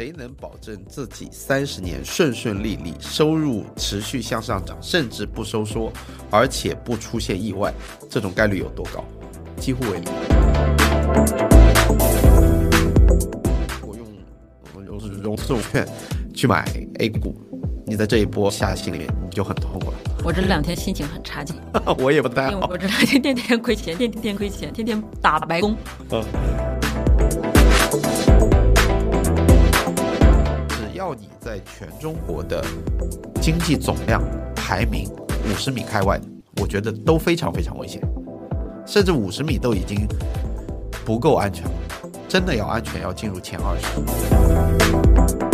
谁能保证自己三十年顺顺利利，收入持续向上涨，甚至不收缩，而且不出现意外？这种概率有多高？几乎为零。我用融资融券去买 A 股，你在这一波下行里面你就很痛苦了。我这两天心情很差劲，我也不太好。因为我这两天天天亏钱，天天亏钱，天天打白工。嗯。要你在全中国的经济总量排名五十米开外，我觉得都非常非常危险，甚至五十米都已经不够安全了。真的要安全，要进入前二十。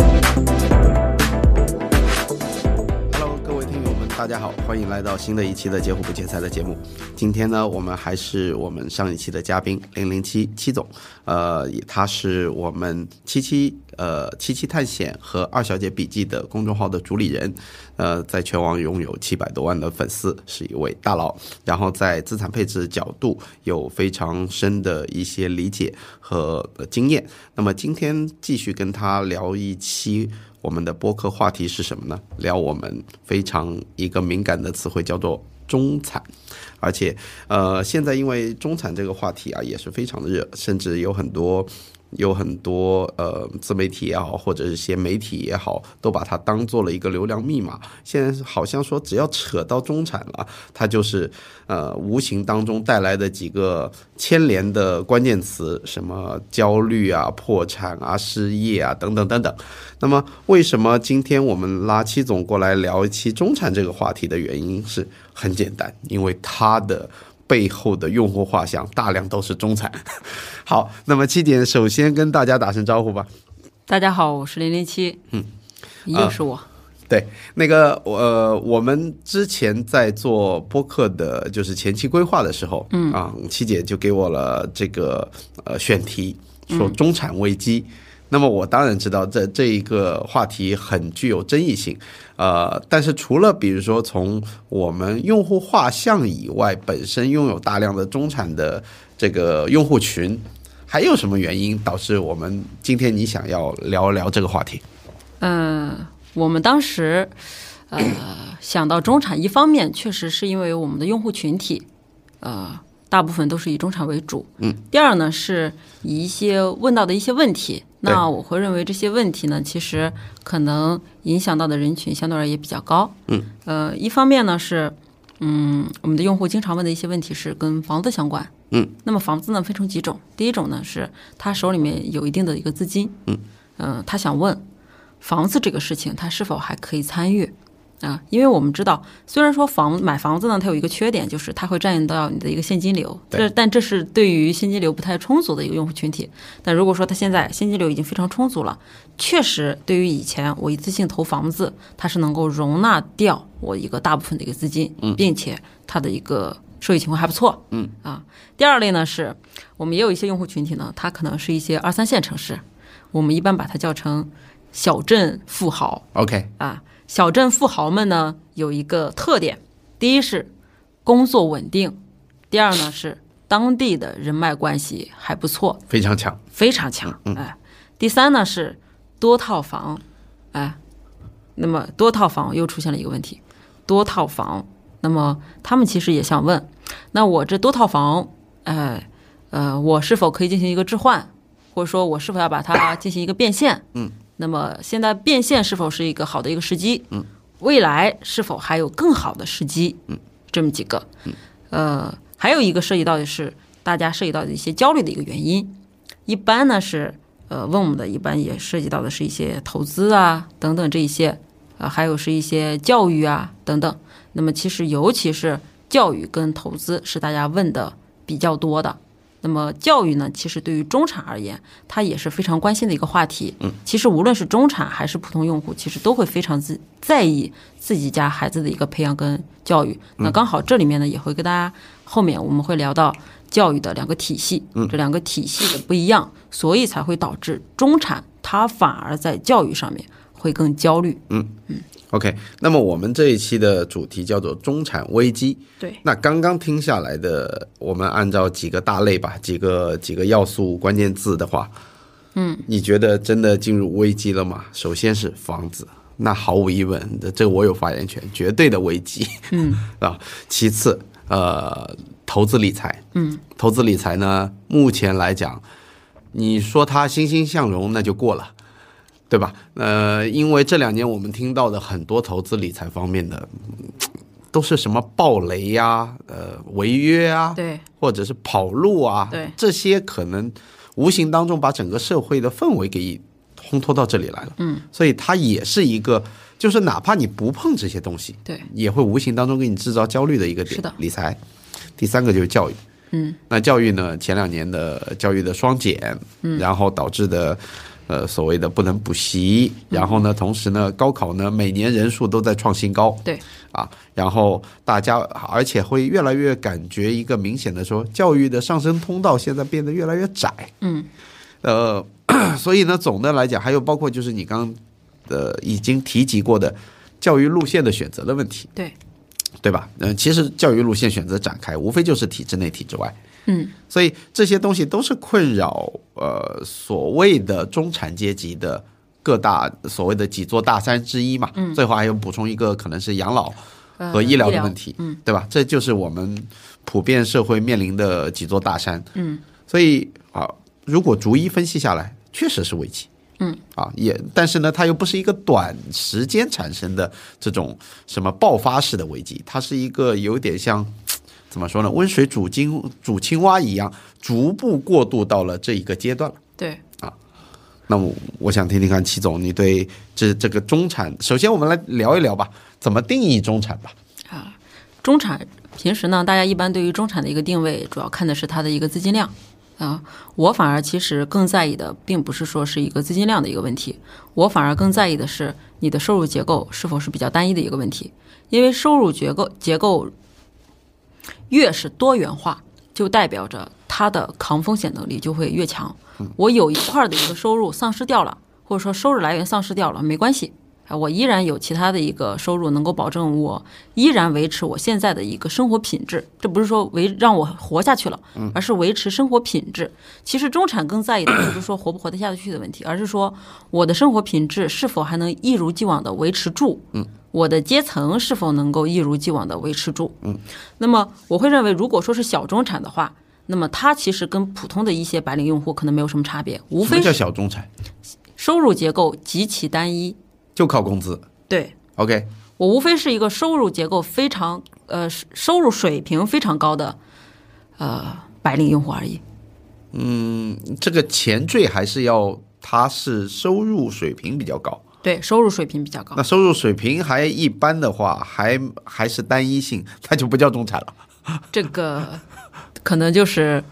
大家好，欢迎来到新的一期的“截胡不切菜”的节目。今天呢，我们还是我们上一期的嘉宾零零七七总，呃，他是我们七七呃七七探险和二小姐笔记的公众号的主理人，呃，在全网拥有七百多万的粉丝，是一位大佬。然后在资产配置角度有非常深的一些理解和经验。那么今天继续跟他聊一期。我们的播客话题是什么呢？聊我们非常一个敏感的词汇，叫做中产。而且，呃，现在因为中产这个话题啊，也是非常的热，甚至有很多有很多呃自媒体也好，或者是些媒体也好，都把它当做了一个流量密码。现在好像说，只要扯到中产了，它就是呃无形当中带来的几个牵连的关键词，什么焦虑啊、破产啊、失业啊等等等等。那么，为什么今天我们拉七总过来聊一期中产这个话题的原因是很简单，因为他的背后的用户画像大量都是中产。好，那么七点首先跟大家打声招呼吧。大家好，我是零零七，嗯，又是我。对，那个呃，我们之前在做播客的，就是前期规划的时候，嗯啊，七姐就给我了这个呃选题，说中产危机。那么我当然知道这这一个话题很具有争议性，呃，但是除了比如说从我们用户画像以外，本身拥有大量的中产的这个用户群，还有什么原因导致我们今天你想要聊聊这个话题？嗯，我们当时呃想到中产，一方面确实是因为我们的用户群体，呃。大部分都是以中产为主，嗯。第二呢，是以一些问到的一些问题，那我会认为这些问题呢，其实可能影响到的人群相对而言也比较高，嗯。呃，一方面呢是，嗯，我们的用户经常问的一些问题是跟房子相关，嗯。那么房子呢分成几种，第一种呢是他手里面有一定的一个资金，嗯，呃，他想问房子这个事情他是否还可以参与。啊，因为我们知道，虽然说房买房子呢，它有一个缺点，就是它会占用到你的一个现金流。这但这是对于现金流不太充足的一个用户群体。但如果说他现在现金流已经非常充足了，确实对于以前我一次性投房子，它是能够容纳掉我一个大部分的一个资金，并且它的一个收益情况还不错。嗯啊，第二类呢是我们也有一些用户群体呢，它可能是一些二三线城市，我们一般把它叫成小镇富豪。OK 啊。小镇富豪们呢有一个特点，第一是工作稳定，第二呢是当地的人脉关系还不错，非常强，非常强。哎，第三呢是多套房，哎，那么多套房又出现了一个问题，多套房，那么他们其实也想问，那我这多套房，哎，呃，我是否可以进行一个置换，或者说我是否要把它进行一个变现？嗯。那么现在变现是否是一个好的一个时机？嗯，未来是否还有更好的时机？嗯，这么几个。嗯，呃，还有一个涉及到的是大家涉及到的一些焦虑的一个原因。一般呢是呃问我们的，一般也涉及到的是一些投资啊等等这一些，啊还有是一些教育啊等等。那么其实尤其是教育跟投资是大家问的比较多的。那么教育呢，其实对于中产而言，它也是非常关心的一个话题。嗯，其实无论是中产还是普通用户，其实都会非常自在意自己家孩子的一个培养跟教育。那刚好这里面呢，也会跟大家后面我们会聊到教育的两个体系，这两个体系的不一样，所以才会导致中产他反而在教育上面会更焦虑。嗯嗯。OK，那么我们这一期的主题叫做中产危机。对，那刚刚听下来的，我们按照几个大类吧，几个几个要素关键字的话，嗯，你觉得真的进入危机了吗？首先是房子，那毫无疑问的，这我有发言权，绝对的危机。嗯 啊，其次，呃，投资理财，嗯，投资理财呢，目前来讲，你说它欣欣向荣，那就过了。对吧？呃，因为这两年我们听到的很多投资理财方面的，都是什么暴雷呀、呃违约啊，对，或者是跑路啊，对，这些可能无形当中把整个社会的氛围给烘托到这里来了。嗯，所以它也是一个，就是哪怕你不碰这些东西，对，也会无形当中给你制造焦虑的一个点。是的，理财。第三个就是教育。嗯，那教育呢？前两年的教育的双减，嗯，然后导致的。呃，所谓的不能补习，然后呢，同时呢，高考呢，每年人数都在创新高，对，啊，然后大家而且会越来越感觉一个明显的说，教育的上升通道现在变得越来越窄，嗯，呃，所以呢，总的来讲，还有包括就是你刚呃已经提及过的教育路线的选择的问题，对，对吧？嗯，其实教育路线选择展开，无非就是体制内、体制外。嗯，所以这些东西都是困扰呃所谓的中产阶级的各大所谓的几座大山之一嘛。嗯，最后还有补充一个，可能是养老和医疗的问题，嗯，对吧？这就是我们普遍社会面临的几座大山。嗯，所以啊，如果逐一分析下来，确实是危机。嗯，啊，也但是呢，它又不是一个短时间产生的这种什么爆发式的危机，它是一个有点像。怎么说呢？温水煮金煮青蛙一样，逐步过渡到了这一个阶段了。对啊，那么我想听听看，齐总，你对这这个中产，首先我们来聊一聊吧，怎么定义中产吧？啊，中产平时呢，大家一般对于中产的一个定位，主要看的是它的一个资金量啊。我反而其实更在意的，并不是说是一个资金量的一个问题，我反而更在意的是你的收入结构是否是比较单一的一个问题，因为收入结构结构。越是多元化，就代表着它的抗风险能力就会越强。我有一块的一个收入丧失掉了，或者说收入来源丧失掉了，没关系，啊，我依然有其他的一个收入能够保证我依然维持我现在的一个生活品质。这不是说维让我活下去了，而是维持生活品质。其实中产更在意的 不是说活不活得下去的问题，而是说我的生活品质是否还能一如既往的维持住。嗯。我的阶层是否能够一如既往的维持住？嗯，那么我会认为，如果说是小中产的话，那么它其实跟普通的一些白领用户可能没有什么差别，无非叫小中产，收入结构极其单一，就靠工资。对，OK，我无非是一个收入结构非常呃收入水平非常高的呃白领用户而已。嗯，这个前缀还是要他是收入水平比较高。对，收入水平比较高。那收入水平还一般的话，还还是单一性，那就不叫中产了。这个可能就是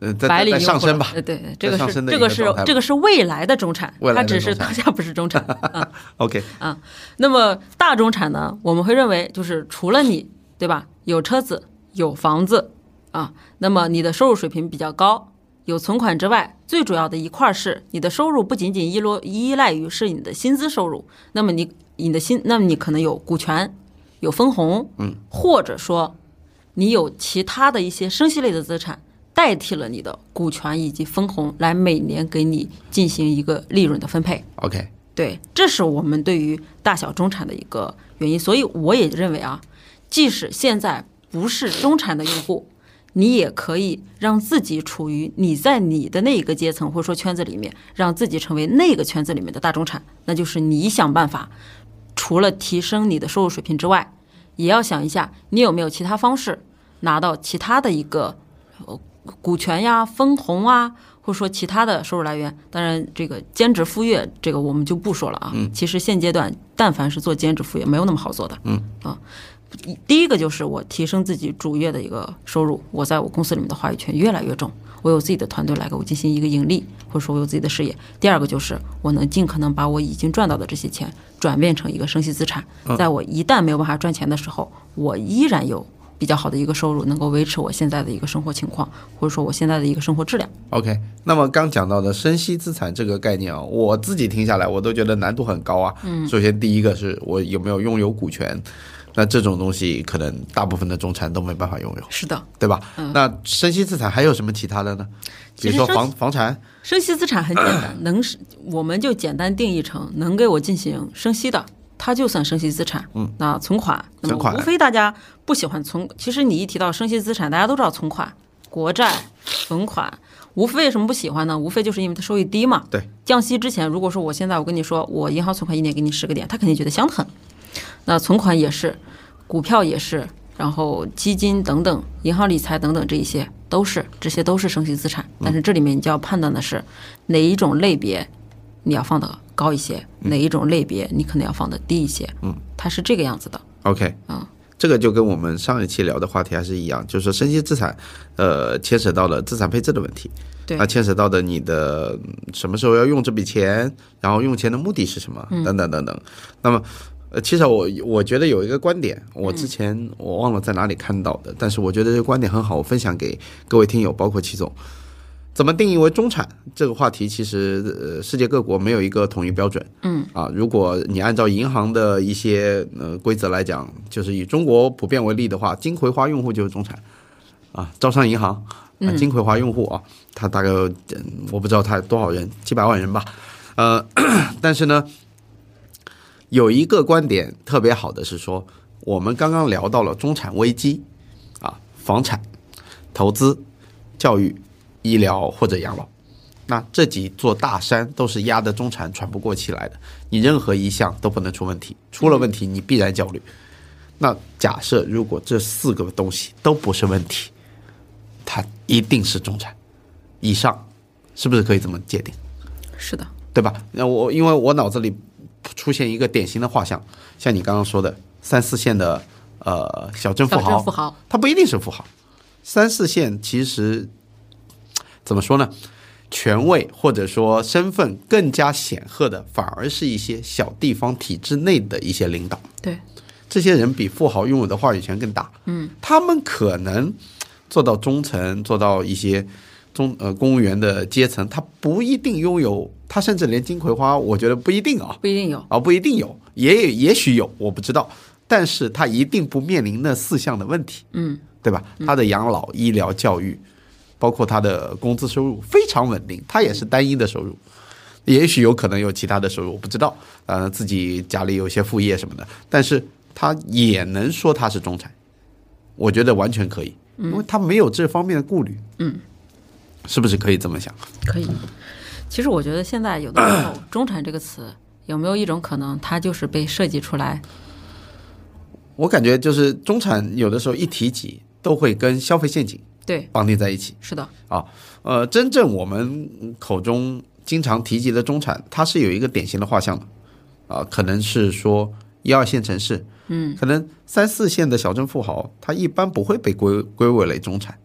呃白领上升吧。对对，这个是这个是这个是未来的中产，它只是当下不是中产。OK 啊，那么大中产呢？我们会认为就是除了你对吧，有车子有房子啊，那么你的收入水平比较高。有存款之外，最主要的一块是你的收入不仅仅依落依赖于是你的薪资收入，那么你你的薪，那么你可能有股权，有分红，嗯，或者说你有其他的一些生息类的资产代替了你的股权以及分红，来每年给你进行一个利润的分配。OK，对，这是我们对于大小中产的一个原因，所以我也认为啊，即使现在不是中产的用户。你也可以让自己处于你在你的那一个阶层或者说圈子里面，让自己成为那个圈子里面的大中产。那就是你想办法，除了提升你的收入水平之外，也要想一下你有没有其他方式拿到其他的一个呃股权呀、分红啊，或者说其他的收入来源。当然，这个兼职副业这个我们就不说了啊。嗯。其实现阶段，但凡是做兼职副业，没有那么好做的。嗯。啊。第一个就是我提升自己主业的一个收入，我在我公司里面的话语权越来越重，我有自己的团队来给我进行一个盈利，或者说我有自己的事业。第二个就是我能尽可能把我已经赚到的这些钱转变成一个生息资产，在我一旦没有办法赚钱的时候，我依然有比较好的一个收入，能够维持我现在的一个生活情况，或者说我现在的一个生活质量。OK，那么刚讲到的生息资产这个概念啊，我自己听下来我都觉得难度很高啊。嗯，首先第一个是我有没有拥有股权。那这种东西可能大部分的中产都没办法拥有，是的，对吧？那生息资产还有什么其他的呢？比如说房房产，生息资产很简单，能是我们就简单定义成能给我进行生息的，它就算生息资产。嗯，那存款，那存款么无非大家不喜欢存，其实你一提到生息资产，大家都知道存款、国债、存款，无非为什么不喜欢呢？无非就是因为它收益低嘛。对，降息之前，如果说我现在我跟你说，我银行存款一年给你十个点，他肯定觉得香得很。那存款也是，股票也是，然后基金等等，银行理财等等，这一些都是，这些都是生息资产。但是这里面你就要判断的是哪一种类别你要放的高一些，哪一种类别你可能要放的低一些。嗯，它是这个样子的。OK，嗯，这个就跟我们上一期聊的话题还是一样，就是说生息资产，呃，牵扯到了资产配置的问题，对那牵扯到的你的嗯什么时候要用这笔钱，然后用钱的目的是什么，等等等等。那么，呃，其实我我觉得有一个观点，我之前我忘了在哪里看到的，但是我觉得这个观点很好，我分享给各位听友，包括齐总。怎么定义为中产这个话题，其实呃世界各国没有一个统一标准。嗯啊，如果你按照银行的一些呃规则来讲，就是以中国普遍为例的话，金葵花用户就是中产啊，招商银行啊，金葵花用户啊，他大概嗯我不知道他有多少人，几百万人吧。呃，但是呢，有一个观点特别好的是说，我们刚刚聊到了中产危机啊，房产、投资、教育。医疗或者养老，那这几座大山都是压得中产喘不过气来的。你任何一项都不能出问题，出了问题你必然焦虑。那假设如果这四个东西都不是问题，它一定是中产以上，是不是可以这么界定？是的，对吧？那我因为我脑子里出现一个典型的画像，像你刚刚说的三四线的呃小镇富豪，富豪，他不一定是富豪。三四线其实怎么说呢？权位或者说身份更加显赫的，反而是一些小地方体制内的一些领导。对，这些人比富豪拥有的话语权更大。嗯，他们可能做到中层，做到一些中呃公务员的阶层，他不一定拥有，他甚至连金葵花，我觉得不一定啊。不一定有。啊，不一定有，也也许有，我不知道，但是他一定不面临那四项的问题，嗯，对吧？他的养老、医疗、教育，包括他的工资收入非常稳定，他也是单一的收入，也许有可能有其他的收入，我不知道，呃，自己家里有些副业什么的，但是他也能说他是中产，我觉得完全可以，因为他没有这方面的顾虑，嗯，是不是可以这么想？可以。其实我觉得现在有的时候 “中产”这个词有没有一种可能，它就是被设计出来？我感觉就是中产有的时候一提及都会跟消费陷阱对，绑定在一起是的，啊。呃，真正我们口中经常提及的中产，它是有一个典型的画像的啊，可能是说一二线城市，嗯，可能三四线的小镇富豪，他一般不会被归归为为中产，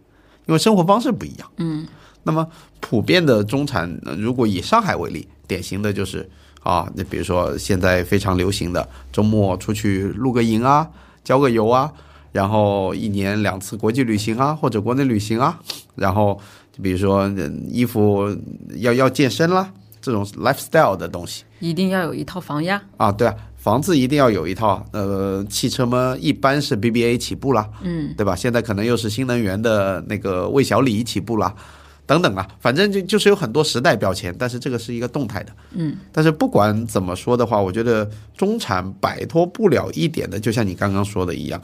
因为生活方式不一样，嗯。那么普遍的中产，呃如果以上海为例，典型的就是啊，那比如说现在非常流行的周末出去露个营啊，郊个游啊，然后一年两次国际旅行啊，或者国内旅行啊，然后就比如说嗯衣服要要健身啦，这种 lifestyle 的东西一定要有一套房呀。啊，对啊，房子一定要有一套，呃，汽车嘛一般是 BBA 起步啦，嗯，对吧？现在可能又是新能源的那个魏小李起步啦。等等啊，反正就就是有很多时代标签，但是这个是一个动态的，嗯。但是不管怎么说的话，我觉得中产摆脱不了一点的，就像你刚刚说的一样，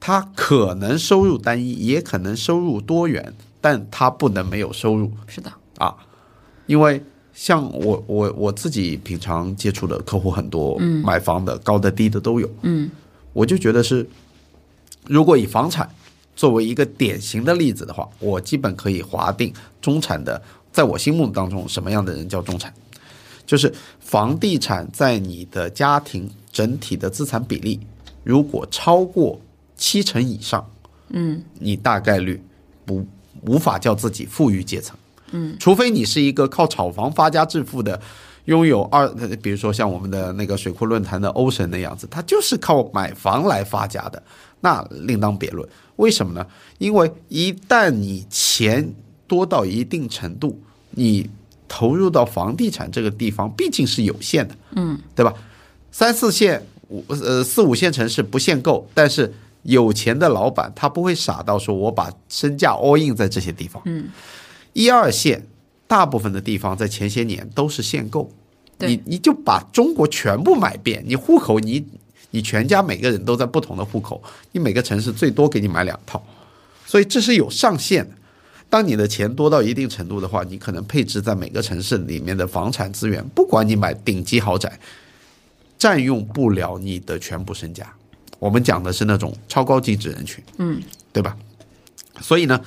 他可能收入单一，也可能收入多元，但他不能没有收入。是的，啊，因为像我我我自己平常接触的客户很多，嗯，买房的高的低的都有，嗯，我就觉得是，如果以房产作为一个典型的例子的话，我基本可以划定中产的，在我心目当中什么样的人叫中产，就是房地产在你的家庭整体的资产比例如果超过七成以上，嗯，你大概率不无法叫自己富裕阶层，嗯，除非你是一个靠炒房发家致富的。拥有二，比如说像我们的那个水库论坛的欧神那样子，他就是靠买房来发家的，那另当别论。为什么呢？因为一旦你钱多到一定程度，你投入到房地产这个地方毕竟是有限的，嗯，对吧？三四线五呃四五线城市不限购，但是有钱的老板他不会傻到说我把身价 all in 在这些地方。嗯，一二线大部分的地方在前些年都是限购，你你就把中国全部买遍，你户口你你全家每个人都在不同的户口，你每个城市最多给你买两套，所以这是有上限的。当你的钱多到一定程度的话，你可能配置在每个城市里面的房产资源，不管你买顶级豪宅，占用不了你的全部身家。我们讲的是那种超高净值人群，嗯，对吧？所以呢，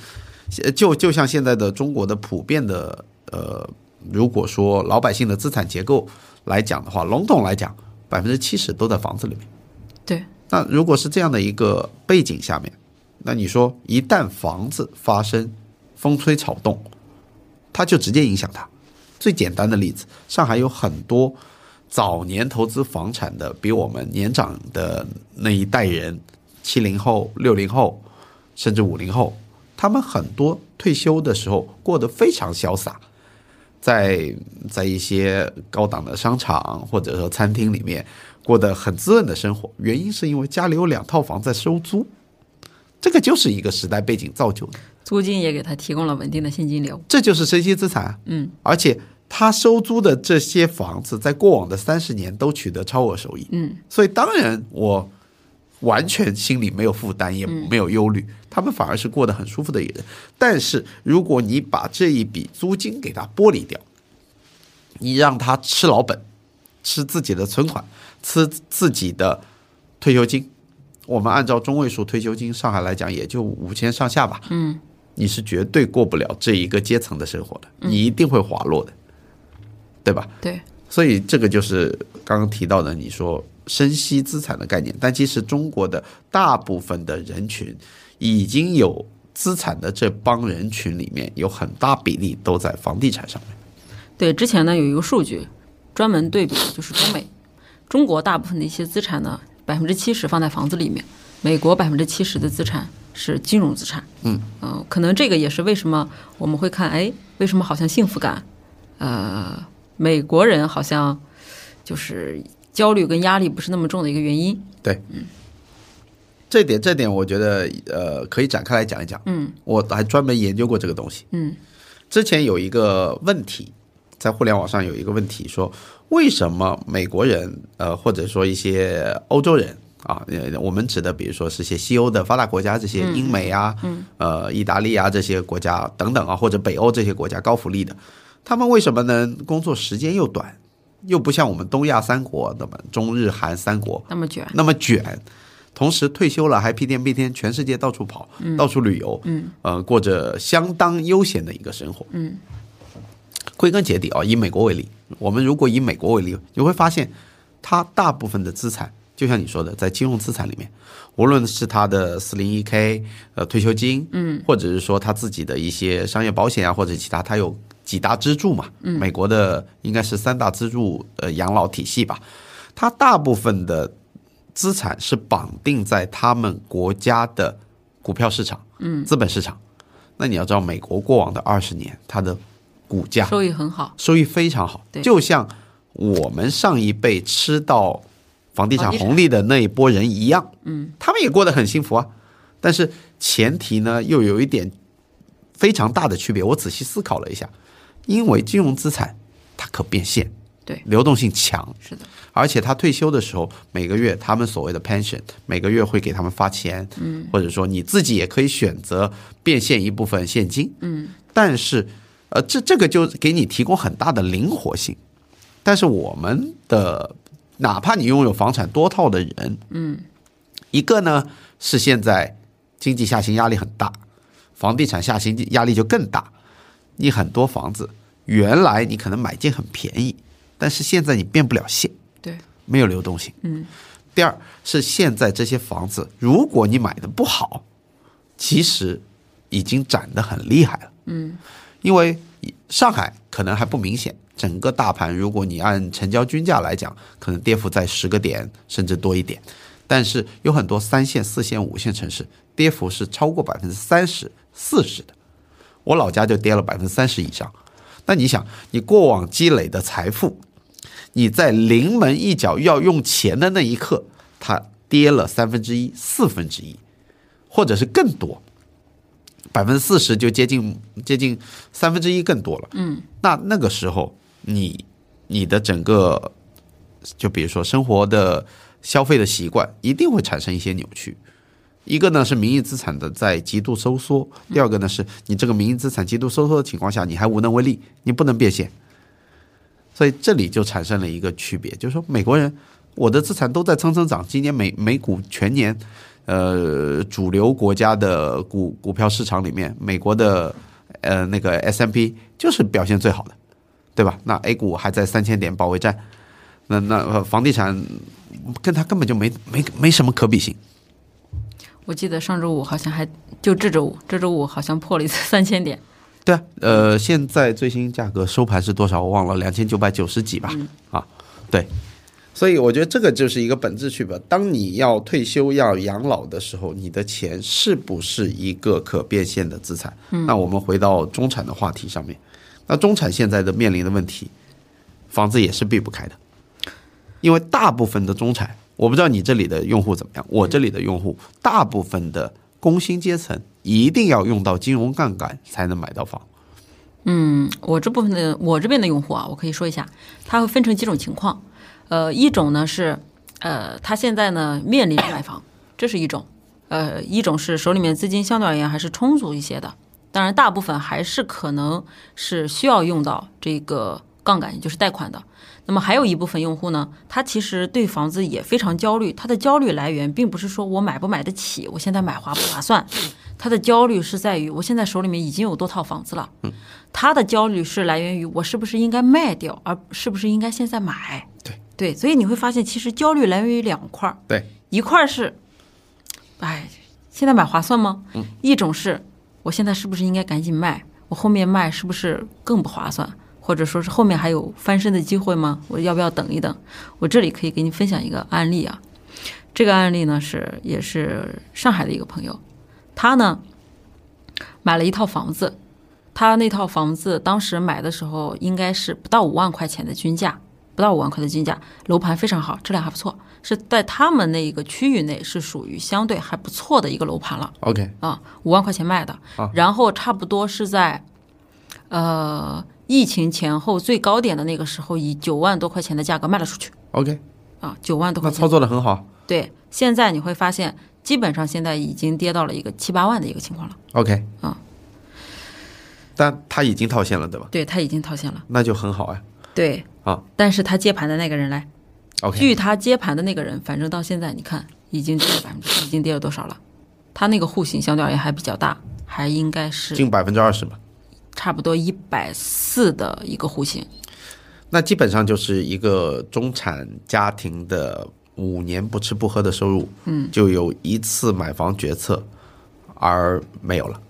就就像现在的中国的普遍的呃，如果说老百姓的资产结构来讲的话，笼统来讲，百分之七十都在房子里面。对，那如果是这样的一个背景下面，那你说一旦房子发生风吹草动，它就直接影响它。最简单的例子，上海有很多早年投资房产的，比我们年长的那一代人，七零后、六零后，甚至五零后，他们很多退休的时候过得非常潇洒，在在一些高档的商场或者说餐厅里面过得很滋润的生活。原因是因为家里有两套房在收租，这个就是一个时代背景造就的。租金也给他提供了稳定的现金流。这就是身心资产啊。嗯，而且他收租的这些房子，在过往的三十年都取得超额收益。嗯，所以当然我完全心里没有负担，也没有忧虑，他们反而是过得很舒服的一个人。但是如果你把这一笔租金给他剥离掉，你让他吃老本，吃自己的存款，吃自己的退休金。我们按照中位数退休金，上海来讲也就五千上下吧。嗯，你是绝对过不了这一个阶层的生活的，你一定会滑落的，对吧？对，所以这个就是刚刚提到的，你说生息资产的概念，但其实中国的大部分的人群已经有资产的这帮人群里面，有很大比例都在房地产上面。对，之前呢有一个数据专门对比，就是中美，中国大部分的一些资产呢，百分之七十放在房子里面，美国百分之七十的资产是金融资产。嗯呃可能这个也是为什么我们会看，哎，为什么好像幸福感，呃，美国人好像就是焦虑跟压力不是那么重的一个原因。对，嗯这点，这点我觉得呃可以展开来讲一讲。嗯我还专门研究过这个东西。嗯之前有一个问题，在互联网上有一个问题说，为什么美国人呃或者说一些欧洲人啊，呃我们指的比如说是些西欧的发达国家，这些英美啊，嗯呃意大利啊这些国家等等啊，或者北欧这些国家高福利的，他们为什么能工作时间又短，又不像我们东亚三国那么中日韩三国那么卷。那么卷，同时退休了还屁颠屁颠全世界到处跑，到处旅游，嗯呃，过着相当悠闲的一个生活。嗯归根结底啊，以美国为例，我们如果以美国为例，你会发现，它大部分的资产，就像你说的，在金融资产里面，无论是它的四零一 k 呃退休金，嗯，或者是说它自己的一些商业保险啊，或者其他，它有几大支柱嘛，嗯，美国的应该是三大支柱呃养老体系吧，它大部分的资产是绑定在他们国家的股票市场，嗯，资本市场。那你要知道，美国过往的二十年，它的股价。收益很好。收益非常好，对。就像我们上一辈吃到房地产房地产。红利的那一波人一样，嗯，他们也过得很幸福啊。但是前提呢，又有一点非常大的区别。我仔细思考了一下，因为金融资产它可变现，对，流动性强，是的，而且他退休的时候，每个月他们所谓的 pension，每个月会给他们发钱，嗯，或者说你自己也可以选择变现一部分现金，嗯，但是，呃，这这个就给你提供很大的灵活性。但是我们的，哪怕你拥有房产多套的人，嗯，一个呢是现在经济下行压力很大，房地产下行压力就更大。你很多房子原来你可能买进很便宜，但是现在你变不了现。对，没有流动性。嗯，第二是现在这些房子，如果你买的不好，其实已经涨得很厉害了。嗯，因为上海可能还不明显，整个大盘如果你按成交均价来讲，可能跌幅在十个点甚至多一点。但是有很多三线、四线、五线城市，跌幅是超过百分之三十、四十的。我老家就跌了百分之三十以上。那你想，你过往积累的财富，你在临门一脚要用钱的那一刻，它跌了三分之一、四分之一，或者是更多，百分之四十就接近接近三分之一更多了。嗯，那那个时候你你的整个就比如说生活的消费的习惯一定会产生一些扭曲。一个呢是名义资产的在极度收缩，第二个呢是你这个名义资产极度收缩的情况下，你还无能为力，你不能变现。所以这里就产生了一个区别，就是说美国人我的资产都在蹭蹭涨，今年美美股全年，呃，主流国家的股股票市场里面，美国的呃那个 S M P 就是表现最好的，对吧？那 A 股还在三千点保卫战，那那呃房地产跟它根本就没没没什么可比性。我记得上周五好像还就这周五，这周五好像破了一次 三千点。对啊，呃，现在最新价格收盘是多少？我忘了，两千九百九十几吧。啊，对，所以我觉得这个就是一个本质区别。当你要退休、要养老的时候，你的钱是不是一个可变现的资产？那我们回到中产的话题上面，那中产现在的面临的问题，房子也是避不开的，因为大部分的中产，我不知道你这里的用户怎么样，我这里的用户大部分的工薪阶层一定要用到金融杠杆才能买到房。嗯，我这部分的我这边的用户啊，我可以说一下，它会分成几种情况。呃，一种呢是，呃，他现在呢面临着买房，这是一种；呃，一种是手里面资金相对而言还是充足一些的，当然大部分还是可能是需要用到这个杠杆，也就是贷款的。那么还有一部分用户呢，他其实对房子也非常焦虑，他的焦虑来源并不是说我买不买得起，我现在买划不划算，他的焦虑是在于我现在手里面已经有多套房子了，他的焦虑是来源于我是不是应该卖掉，而是不是应该现在买。对对，所以你会发现，其实焦虑来源于两块儿，对，一块儿是，哎，现在买划算吗？一种是我现在是不是应该赶紧卖，我后面卖是不是更不划算？或者说是后面还有翻身的机会吗？我要不要等一等？我这里可以给你分享一个案例啊，这个案例呢是也是上海的一个朋友，他呢买了一套房子，他那套房子当时买的时候应该是不到五万块钱的均价，不到五万块的均价，楼盘非常好，质量还不错，是在他们那一个区域内是属于相对还不错的一个楼盘了 OK，啊，五万块钱卖的啊，然后差不多是在呃疫情前后最高点的那个时候，以九万多块钱的价格卖了出去 OK，啊，九万多块钱那操。作的很好。对，现在你会发现，基本上现在已经跌到了一个七八万的一个情况了。OK，啊，但他已经套现了，对吧？对他已经套现了。那就很好啊。对啊，但是他接盘的那个人来，OK，据他接盘的那个人，反正到现在你看已经跌了百分之，已经跌了多少了？他那个户型相对而言还比较大，还应该是近百分之二十吧。差不多一百四的一个户型。那基本上就是一个中产家庭的五年不吃不喝的收入，嗯，就有一次买房决策而没有了。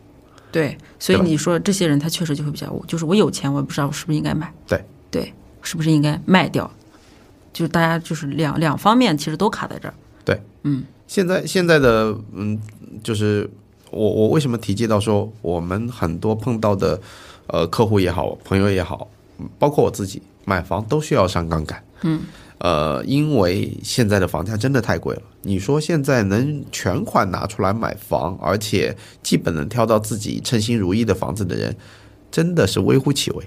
对，所以你说这些人他确实就会比较，就是我有钱，我也不知道我是不是应该买，对对，是不是应该卖掉？就是大家就是两两方面其实都卡在这儿。对，嗯现在现在的嗯，就是我我为什么提及到说我们很多碰到的呃客户也好，朋友也好，嗯包括我自己买房都需要上杠杆。嗯，呃，因为现在的房价真的太贵了。你说现在能全款拿出来买房，而且基本能挑到自己称心如意的房子的人，真的是微乎其微。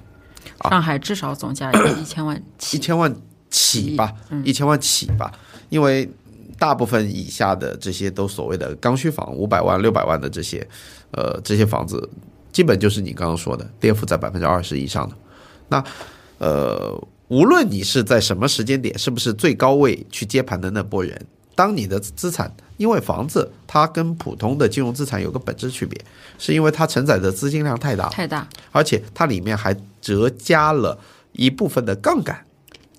啊上海至少总价也 一千万起一。千万起吧，一千万起吧，因为大部分以下的这些都所谓的刚需房，五百万、六百万的这些，呃，这些房子基本就是你刚刚说的跌幅在百分之二十以上的。那呃，无论你是在什么时间点，是不是最高位去接盘的那波人，当你的资产，因为房子它跟普通的金融资产有个本质区别，是因为它承载的资金量太大，太大，而且它里面还折加了一部分的杠杆。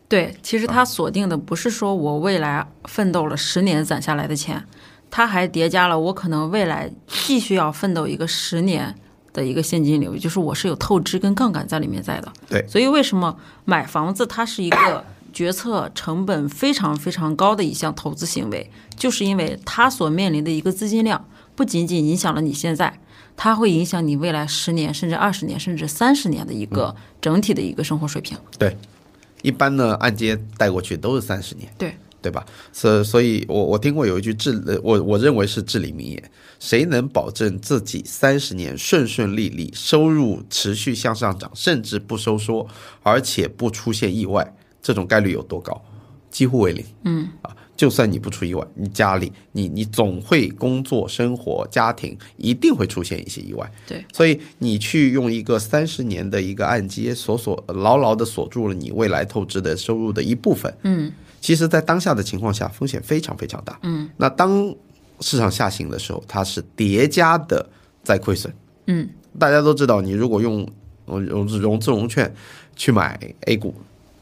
对，其实它锁定的不是说我未来奋斗了十年攒下来的钱，它还叠加了我可能未来继续要奋斗一个十年的一个现金流，就是我是有透支跟杠杆在里面在的。对所以为什么买房子它是一个决策成本非常非常高的一项投资行为，就是因为它所面临的一个资金量不仅仅影响了你现在。它会影响你未来十年，甚至二十年，甚至三十年的一个整体的一个生活水平。对，一般呢按揭贷过去都是三十年。对对对吧？所所以我我听过有一句至呃我我认为是至理名言：谁能保证自己三十年顺顺利利，收入持续向上涨，甚至不收缩，而且不出现意外？这种概率有多高？几乎为零。嗯啊，就算你不出意外，你家里你你总会工作、生活、家庭一定会出现一些意外。对，所以你去用一个三十年的一个按揭锁锁牢牢的锁住了你未来透支的收入的一部分。嗯，其实，在当下的情况下，风险非常非常大。嗯，那当市场下行的时候，它是叠加的在亏损。嗯，大家都知道，你如果用融融融资融券去买 A 股，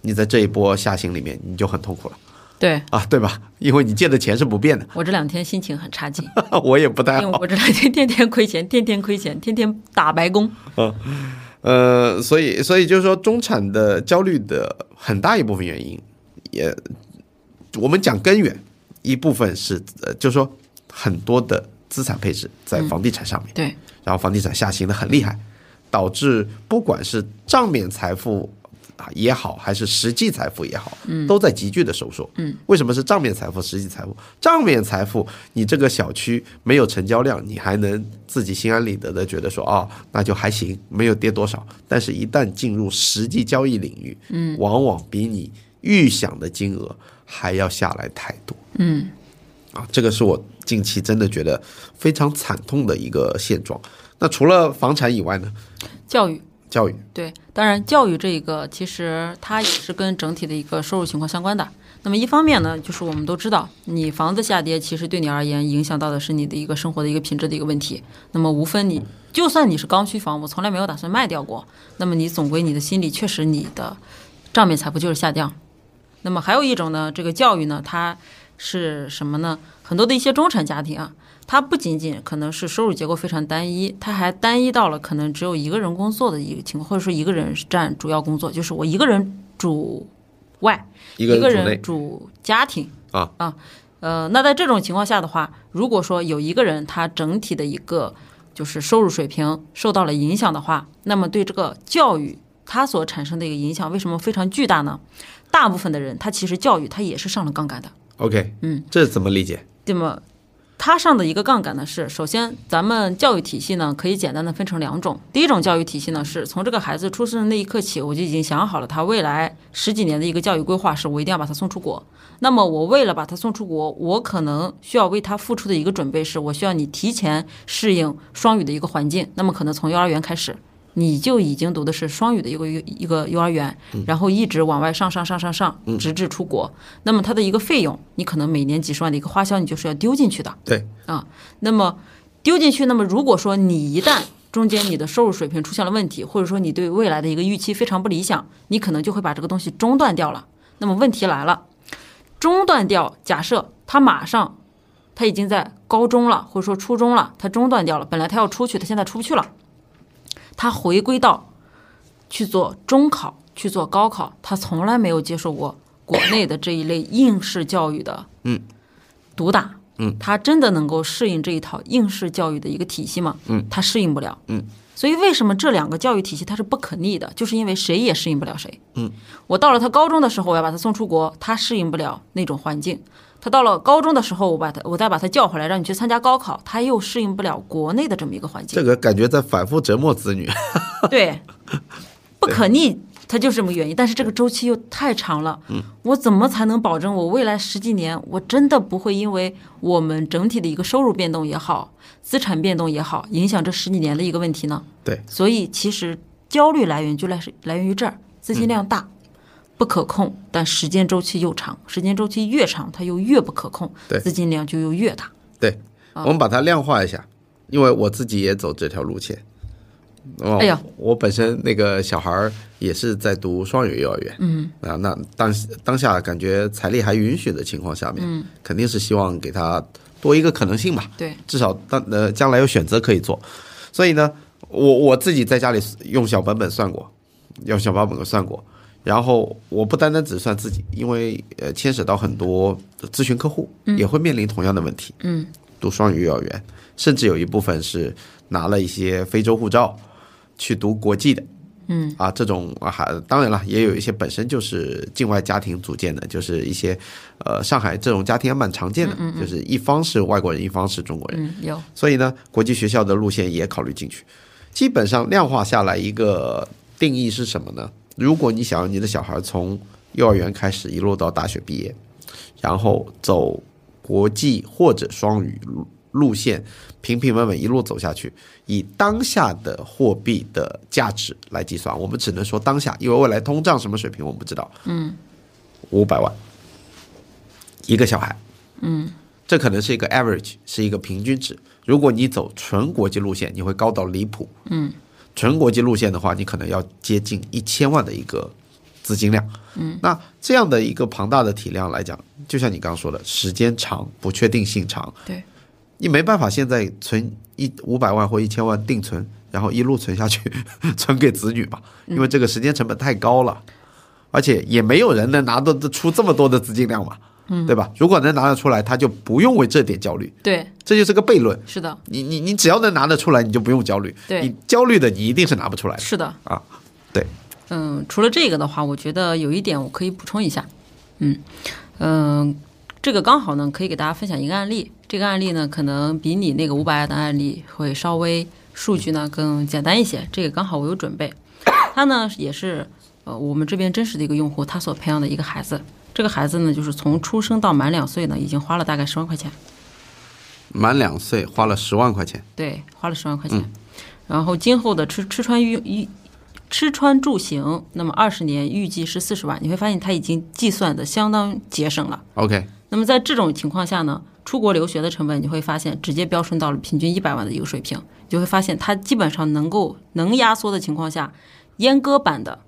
你在这一波下行里面你就很痛苦了对啊，对吧？因为你借的钱是不变的，我这两天心情很差劲，我也不太好。因为我这两天天天亏钱，天天亏钱，天天打白工。嗯呃，所以所以就是说，中产的焦虑的很大一部分原因，也我们讲根源，一部分是呃，就是说很多的资产配置在房地产上面，对，然后房地产下行的很厉害，导致不管是账面财富啊也好，还是实际财富也好，嗯，都在急剧的收缩。嗯，为什么是账面财富、实际财富？账面财富，你这个小区没有成交量，你还能自己心安理得的觉得说啊、那就还行，没有跌多少。但是，一旦进入实际交易领域，嗯，往往比你预想的金额还要下来太多。嗯，啊，这个是我近期真的觉得非常惨痛的一个现状。那除了房产以外呢？教育。教育，对，当然教育这一个其实它也是跟整体的一个收入情况相关的。那么一方面呢，就是我们都知道，你房子下跌，其实对你而言影响到的是你的一个生活的一个品质的一个问题。那么无分你，就算你是刚需房，我从来没有打算卖掉过，那么你总归你的心里确实你的账面财富就是下降。那么还有一种呢，这个教育呢，它是什么呢？很多的一些中产家庭啊，它不仅仅可能是收入结构非常单一，它还单一到了可能只有一个人工作的一个情况，或者说一个人是占主要工作，就是我一个人主外，一一个个人主内人主家庭啊啊，呃，那在这种情况下的话，如果说有一个人他整体的一个就是收入水平受到了影响的话，那么对这个教育它所产生的一个影响，为什么非常巨大呢？大部分的人他其实教育他也是上了杠杆的，OK，嗯，这怎么理解？那么，它上的一个杠杆呢是，首先咱们教育体系呢可以简单的分成两种。第一种教育体系呢是从这个孩子出生的那一刻起，我就已经想好了他未来十几年的一个教育规划，是我一定要把他送出国。那么我为了把他送出国，我可能需要为他付出的一个准备是，我需要你提前适应双语的一个环境。那么可能从幼儿园开始。你就已经读的是双语的一个一个幼儿园，然后一直往外上上上上上，直至出国。那么它的一个费用，你可能每年几十万的一个花销，你就是要丢进去的。对，啊，那么丢进去，那么如果说你一旦中间你的收入水平出现了问题，或者说你对未来的一个预期非常不理想，你可能就会把这个东西中断掉了。那么问题来了，中断掉，假设他马上他已经在高中了，或者说初中了，他中断掉了，本来他要出去，他现在出不去了，他回归到去做中考，去做高考，他从来没有接受过国内的这一类应试教育的嗯毒打。嗯，他真的能够适应这一套应试教育的一个体系吗？嗯，他适应不了。嗯，所以为什么这两个教育体系它是不可逆的？就是因为谁也适应不了谁。嗯，我到了他高中的时候，我要把他送出国，他适应不了那种环境。他到了高中的时候，我把他，我再把他叫回来，让你去参加高考，他又适应不了国内的这么一个环境。这个感觉在反复折磨子女。对，不可逆，它就是这么个原因。但是这个周期又太长了，嗯，我怎么才能保证我未来十几年，我真的不会因为我们整体的一个收入变动也好，资产变动也好，影响这十几年的一个问题呢？对，所以其实焦虑来源就来是来源于这儿，资金量大。不可控，但时间周期又长，时间周期越长，它又越不可控，对资金量就又越大。对，我们把它量化一下，因为我自己也走这条路线。哦，哎呀，我本身那个小孩儿也是在读双语幼儿园，嗯啊，那当当下感觉财力还允许的情况下面，嗯，肯定是希望给他多一个可能性吧，对，至少当呃将来有选择可以做。所以呢，我我自己在家里用小本本算过，用小本本算过。然后我不单单只算自己，因为呃牵扯到很多咨询客户，也会面临同样的问题。嗯，读双语幼儿园，甚至有一部分是拿了一些非洲护照去读国际的。嗯啊，这种啊还当然了，也有一些本身就是境外家庭组建的，就是一些呃上海这种家庭还蛮常见的，就是一方是外国人，一方是中国人，嗯，有，所以呢，国际学校的路线也考虑进去。基本上量化下来，一个定义是什么呢？如果你想要你的小孩从幼儿园开始一路到大学毕业，然后走国际或者双语路路线，平平稳稳一路走下去，以当下的货币的价值来计算，我们只能说当下，因为未来通胀什么水平我们不知道。嗯，五百万一个小孩，嗯，这可能是一个 average，是一个平均值。如果你走纯国际路线，你会高到离谱。嗯，纯国际路线的话，你可能要接近一千万的一个资金量。嗯，那这样的一个庞大的体量来讲，就像你刚刚说的，时间长，不确定性长，对，你没办法现在存一五百万或一千万定存，然后一路存下去，存给子女嘛，因为这个时间成本太高了，而且也没有人能拿得出这么多的资金量嘛。嗯，对吧？如果能拿得出来，他就不用为这点焦虑。对，这就是个悖论。是的，你你你只要能拿得出来，你就不用焦虑。对你焦虑的，你一定是拿不出来的。是的，啊，对，嗯，除了这个的话，我觉得有一点我可以补充一下，嗯嗯，这个刚好呢，可以给大家分享一个案例。这个案例呢，可能比你那个五百万的案例会稍微数据呢更简单一些。这个刚好我有准备，他呢也是呃我们这边真实的一个用户，他所培养的一个孩子。这个孩子呢，就是从出生到满两岁呢，已经花了大概十万块钱。满两岁花了十万块钱，对，花了十万块钱。然后今后的吃吃穿用一吃穿住行，那么二十年预计是四十万。你会发现他已经计算的相当节省了。OK，那么在这种情况下呢，出国留学的成本你会发现直接飙升到了平均一百万的一个水平，你就会发现它基本上能够能压缩的情况下，阉割版的，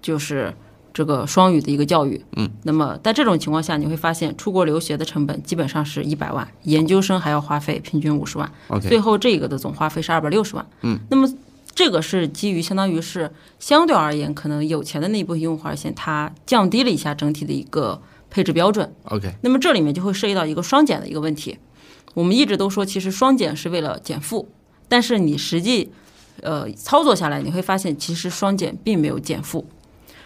就是这个双语的一个教育。嗯，那么在这种情况下，你会发现出国留学的成本基本上是一百万，研究生还要花费平均五十万 OK 最后这个的总花费是二百六十万。嗯，那么。这个是基于相当于是相对而言，可能有钱的那一部分用户而言，它降低了一下整体的一个配置标准。OK，那么这里面就会涉及到一个双减的一个问题。我们一直都说，其实双减是为了减负，但是你实际呃操作下来，你会发现其实双减并没有减负。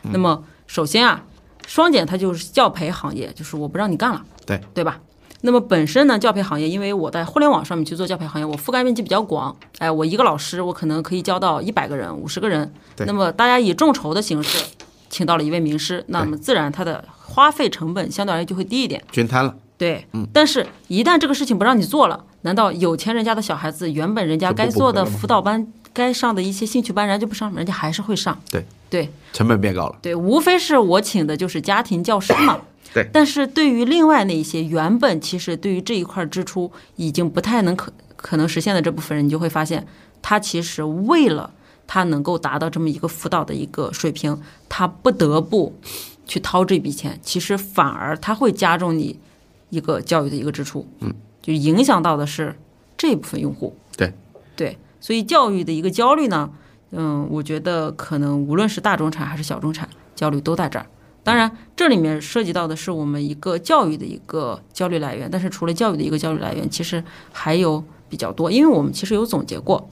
那么首先啊，双减它就是教培行业，就是我不让你干了，对对吧？那么本身呢，教培行业，因为我在互联网上面去做教培行业，我覆盖面积比较广，哎，我一个老师，我可能可以教到一百个人、五十个人。对那么大家以众筹的形式请到了一位名师，那么自然他的花费成本相对而言就会低一点。均摊了，对，但是，一旦这个事情不让你做了，难道有钱人家的小孩子原本人家该做的辅导班、该上的一些兴趣班，人家就不上，人家还是会上。对对成本变高了。对，无非是我请的就是家庭教师嘛。对但是对于另外那一些原本其实对于这一块支出已经不太能可可能实现的这部分人，你就会发现，他其实为了他能够达到这么一个辅导的一个水平，他不得不去掏这笔钱，其实反而他会加重你一个教育的一个支出，嗯，就影响到的是这部分用户。对对，所以教育的一个焦虑呢，嗯，我觉得可能无论是大中产还是小中产，焦虑都在这儿。当然，这里面涉及到的是我们一个教育的一个焦虑来源，但是除了教育的一个焦虑来源，其实还有比较多，因为我们其实有总结过，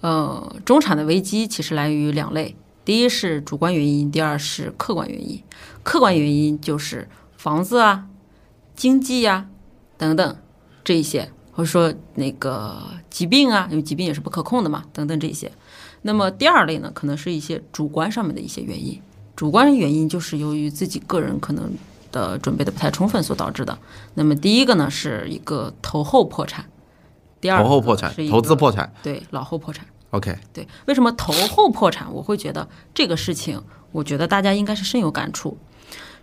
呃，中产的危机其实来源于两类，第一是主观原因，第二是客观原因。客观原因就是房子啊、经济呀、等等这一些，或者说那个疾病啊，因为疾病也是不可控的嘛，等等这一些。那么第二类呢，可能是一些主观上面的一些原因。主观原因就是由于自己个人可能的准备的不太充分所导致的。那么第一个呢是一个投后破产，第二投后破产是一，个投资破产。对老后破产。OK，对，为什么投后破产？我会觉得这个事情，我觉得大家应该是深有感触。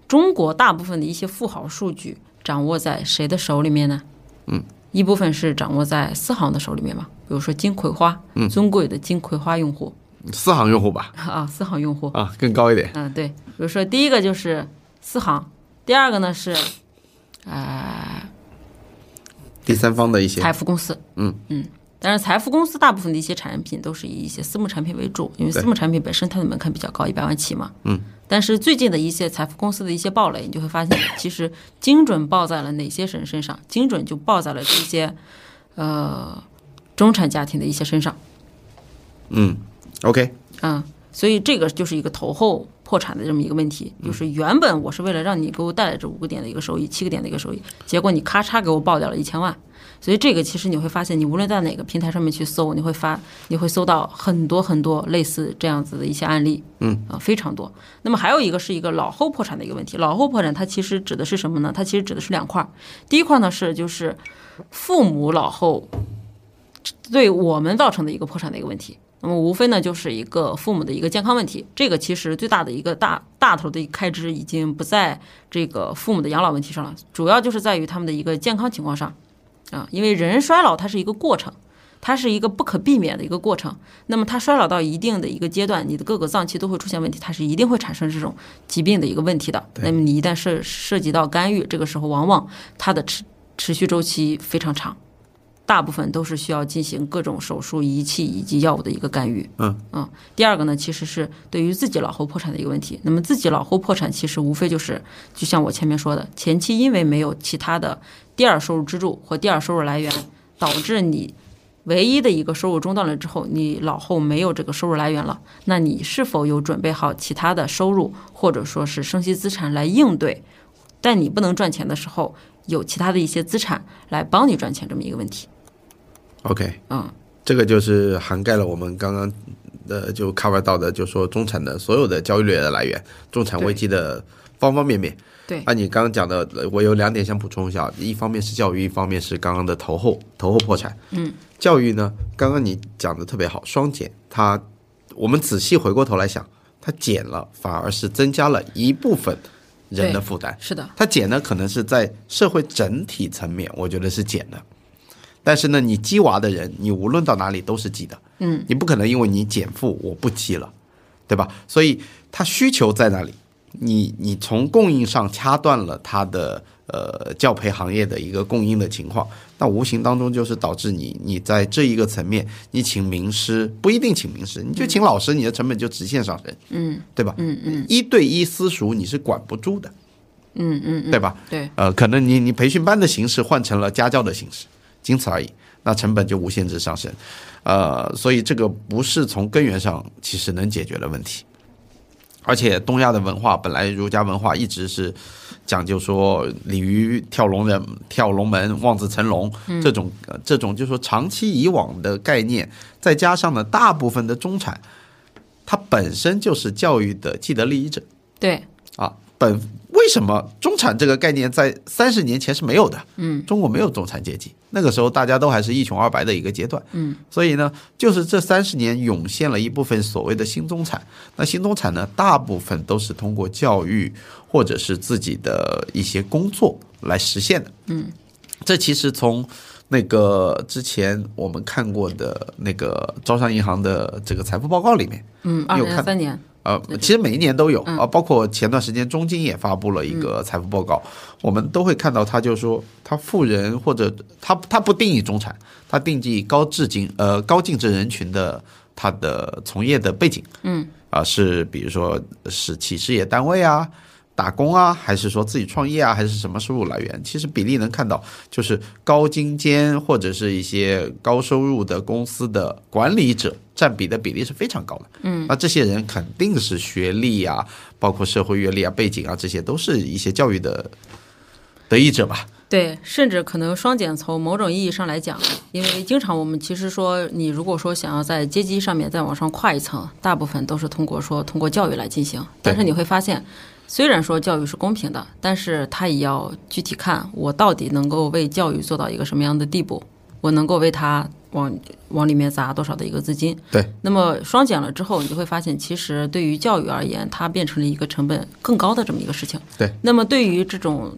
中国大部分的一些富豪数据掌握在谁的手里面呢？嗯，一部分是掌握在私行的手里面嘛，比如说金葵花，嗯，尊贵的金葵花用户。四行用户吧，啊，私行用户，啊，更高一点。嗯，对，比如说第一个就是私行，第二个呢是，呃，第三方的一些。财富公司，嗯。嗯，但是财富公司大部分的一些产品都是以一些私募产品为主，因为私募产品本身它的门槛比较高，一百万起嘛，嗯。但是最近的一些财富公司的一些暴雷，你就会发现，其实精准报在了哪些人身上？精准就报在了这些，呃，中产家庭的一些身上。嗯，OK，嗯，所以这个就是一个投后破产的这么一个问题，就是原本我是为了让你给我带来这五个点的一个收益，七个点的一个收益，结果你咔嚓给我爆掉了一千万。所以这个其实你会发现，你无论在哪个平台上面去搜，你会发你会搜到很多很多类似这样子的一些案例，嗯啊、非常多。那么还有一个是一个老后破产的一个问题，老后破产它其实指的是什么呢？它其实指的是两块儿，第一块呢是就是父母老后对我们造成的一个破产的一个问题。那么无非呢就是一个父母的一个健康问题，这个其实最大的一个大大头的开支已经不在这个父母的养老问题上了，主要就是在于他们的一个健康情况上。啊，因为人衰老它是一个过程，它是一个不可避免的一个过程。那么它衰老到一定的一个阶段，你的各个脏器都会出现问题，它是一定会产生这种疾病的一个问题的。那么你一旦涉涉及到干预，这个时候往往它的持持续周期非常长，大部分都是需要进行各种手术、仪器以及药物的一个干预。嗯嗯。第二个呢，其实是对于自己老后破产的一个问题。那么自己老后破产，其实无非就是就像我前面说的，前期因为没有其他的。第二收入支柱或第二收入来源，导致你唯一的一个收入中断了之后，你老后没有这个收入来源了，那你是否有准备好其他的收入或者说是生息资产来应对？但你不能赚钱的时候，有其他的一些资产来帮你赚钱这么一个问题。OK，嗯，这个就是涵盖了我们刚刚的就 cover 到的，就说中产的所有的交易类的来源，中产危机的方方面面。对，按你刚刚讲的，呃我有两点想补充一下，一方面是教育，一方面是刚刚的投后投后破产。嗯，教育呢，刚刚你讲的特别好，双减，它我们仔细回过头来想，它减了，反而是增加了一部分人的负担。是的，它减呢，可能是在社会整体层面，我觉得是减的。但是呢，你鸡娃的人，你无论到哪里都是鸡的，嗯，你不可能因为你减负我不鸡了，对吧？所以它需求在那里，你你从供应上掐断了它的呃教培行业的一个供应的情况，那无形当中就是导致你你在这一个层面，你请名师不一定请名师，你就请老师，你的成本就直线上升，嗯对吧？嗯嗯一对一私塾你是管不住的，嗯嗯嗯，对吧？对，呃，可能你你培训班的形式换成了家教的形式，仅此而已，那成本就无限制上升，呃，所以这个不是从根源上其实能解决的问题。而且东亚的文化本来儒家文化一直是讲究说鲤鱼跳龙人、跳龙门、望子成龙这种、呃这种，就说长期以往的概念，再加上呢，大部分的中产，它本身就是教育的既得利益者。对，啊，本为什么中产这个概念在三十年前是没有的？嗯，中国没有中产阶级，那个时候大家都还是一穷二白的一个阶段。嗯，所以呢，就是这三十年涌现了一部分所谓的新中产。那新中产呢，大部分都是通过教育或者是自己的一些工作来实现的。嗯，这其实从那个之前我们看过的那个招商银行的这个财富报告里面。嗯，二零二三年，呃，其实每一年都有啊，包括前段时间中金也发布了一个财富报告，我们都会看到，他就说他富人或者他他不定义中产，他定义高智金呃高净值人群的他的从业的背景，嗯啊是比如说是企事业单位啊。打工啊，还是说自己创业啊，还是什么收入来源？其实比例能看到，就是高精尖或者是一些高收入的公司的管理者占比的比例是非常高的。嗯，那这些人肯定是学历啊，包括社会阅历啊、背景啊，这些都是一些教育的得益者吧。对，甚至可能双减从某种意义上来讲，因为经常我们其实说，你如果说想要在阶级上面再往上跨一层，大部分都是通过说通过教育来进行。但是你会发现，虽然说教育是公平的，但是它也要具体看我到底能够为教育做到一个什么样的地步，我能够为它往往里面砸多少的一个资金。对，那么双减了之后，你就会发现，其实对于教育而言，它变成了一个成本更高的这么一个事情。对，那么对于这种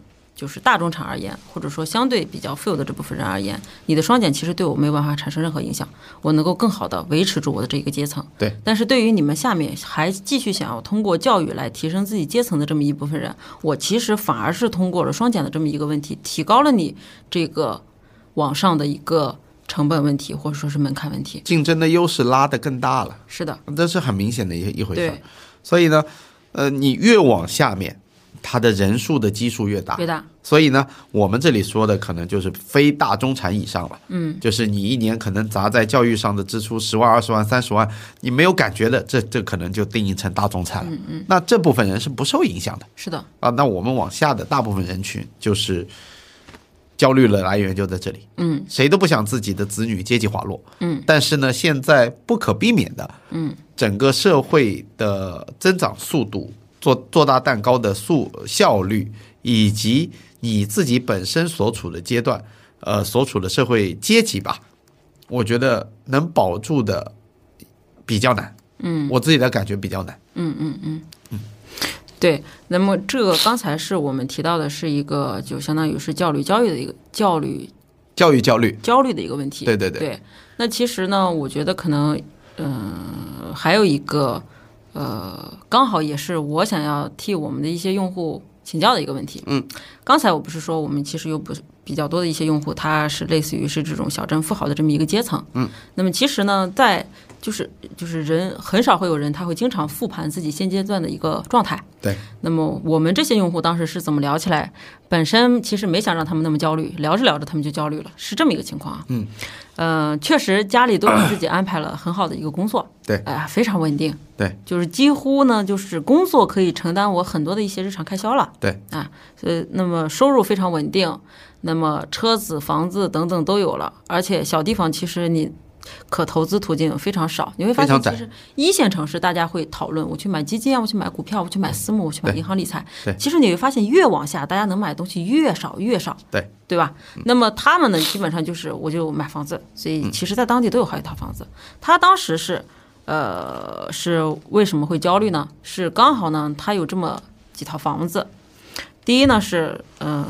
就是大中产而言，或者说相对比较富有的这部分人而言，你的双减其实对我没有办法产生任何影响，我能够更好的维持住我的这一个阶层。对，但是对于你们下面还继续想要通过教育来提升自己阶层的这么一部分人，我其实反而是通过了双减的这么一个问题，提高了你这个往上的一个成本问题，或者说是门槛问题。竞争的优势拉得更大了，是的，这是很明显的一一回事儿。所以呢，呃，你越往下面，它的人数的基数越大，越大，所以呢，我们这里说的可能就是非大中产以上了。嗯，就是你一年可能砸在教育上的支出十万、二十万、三十万，你没有感觉的，这这可能就定义成大中产了。嗯嗯，那这部分人是不受影响的是的，啊。那我们往下的大部分人群就是焦虑的来源就在这里。嗯，谁都不想自己的子女阶级滑落。嗯，但是呢，现在不可避免的，嗯，整个社会的增长速度。做做大蛋糕的速效率，以及你自己本身所处的阶段，呃，所处的社会阶级吧，我觉得能保住的比较难。嗯，我自己的感觉比较难。嗯嗯嗯嗯，对。那么这个刚才是我们提到的是一个，就相当于是教育教育的一个教育教育焦虑焦虑的一个问题。对对对。对。那其实呢，我觉得可能，嗯，还有一个，呃，刚好也是我想要替我们的一些用户请教的一个问题。嗯，刚才我不是说我们其实有不比较多的一些用户，他是类似于是这种小镇富豪的这么一个阶层。嗯，那么其实呢，在就是就是人很少会有人他会经常复盘自己现阶段的一个状态。对。那么我们这些用户当时是怎么聊起来？本身其实没想让他们那么焦虑，聊着聊着他们就焦虑了，是这么一个情况啊。嗯。呃，确实家里都给自己安排了很好的一个工作。对。哎、非常稳定。对。就是几乎呢，就是工作可以承担我很多的一些日常开销了。对。啊，呃，那么收入非常稳定，那么车子、房子等等都有了，而且小地方其实你可投资途径非常少。你会发现，其实一线城市大家会讨论，我去买基金啊，我去买股票，我去买私募，我去买银行理财。对其实你会发现，越往下，大家能买的东西越少越少。对。对吧？那么他们呢，基本上就是我就买房子，所以其实在当地都有好几套房子。他当时是，呃，是为什么会焦虑呢？是刚好呢，他有这么几套房子。第一呢是，呃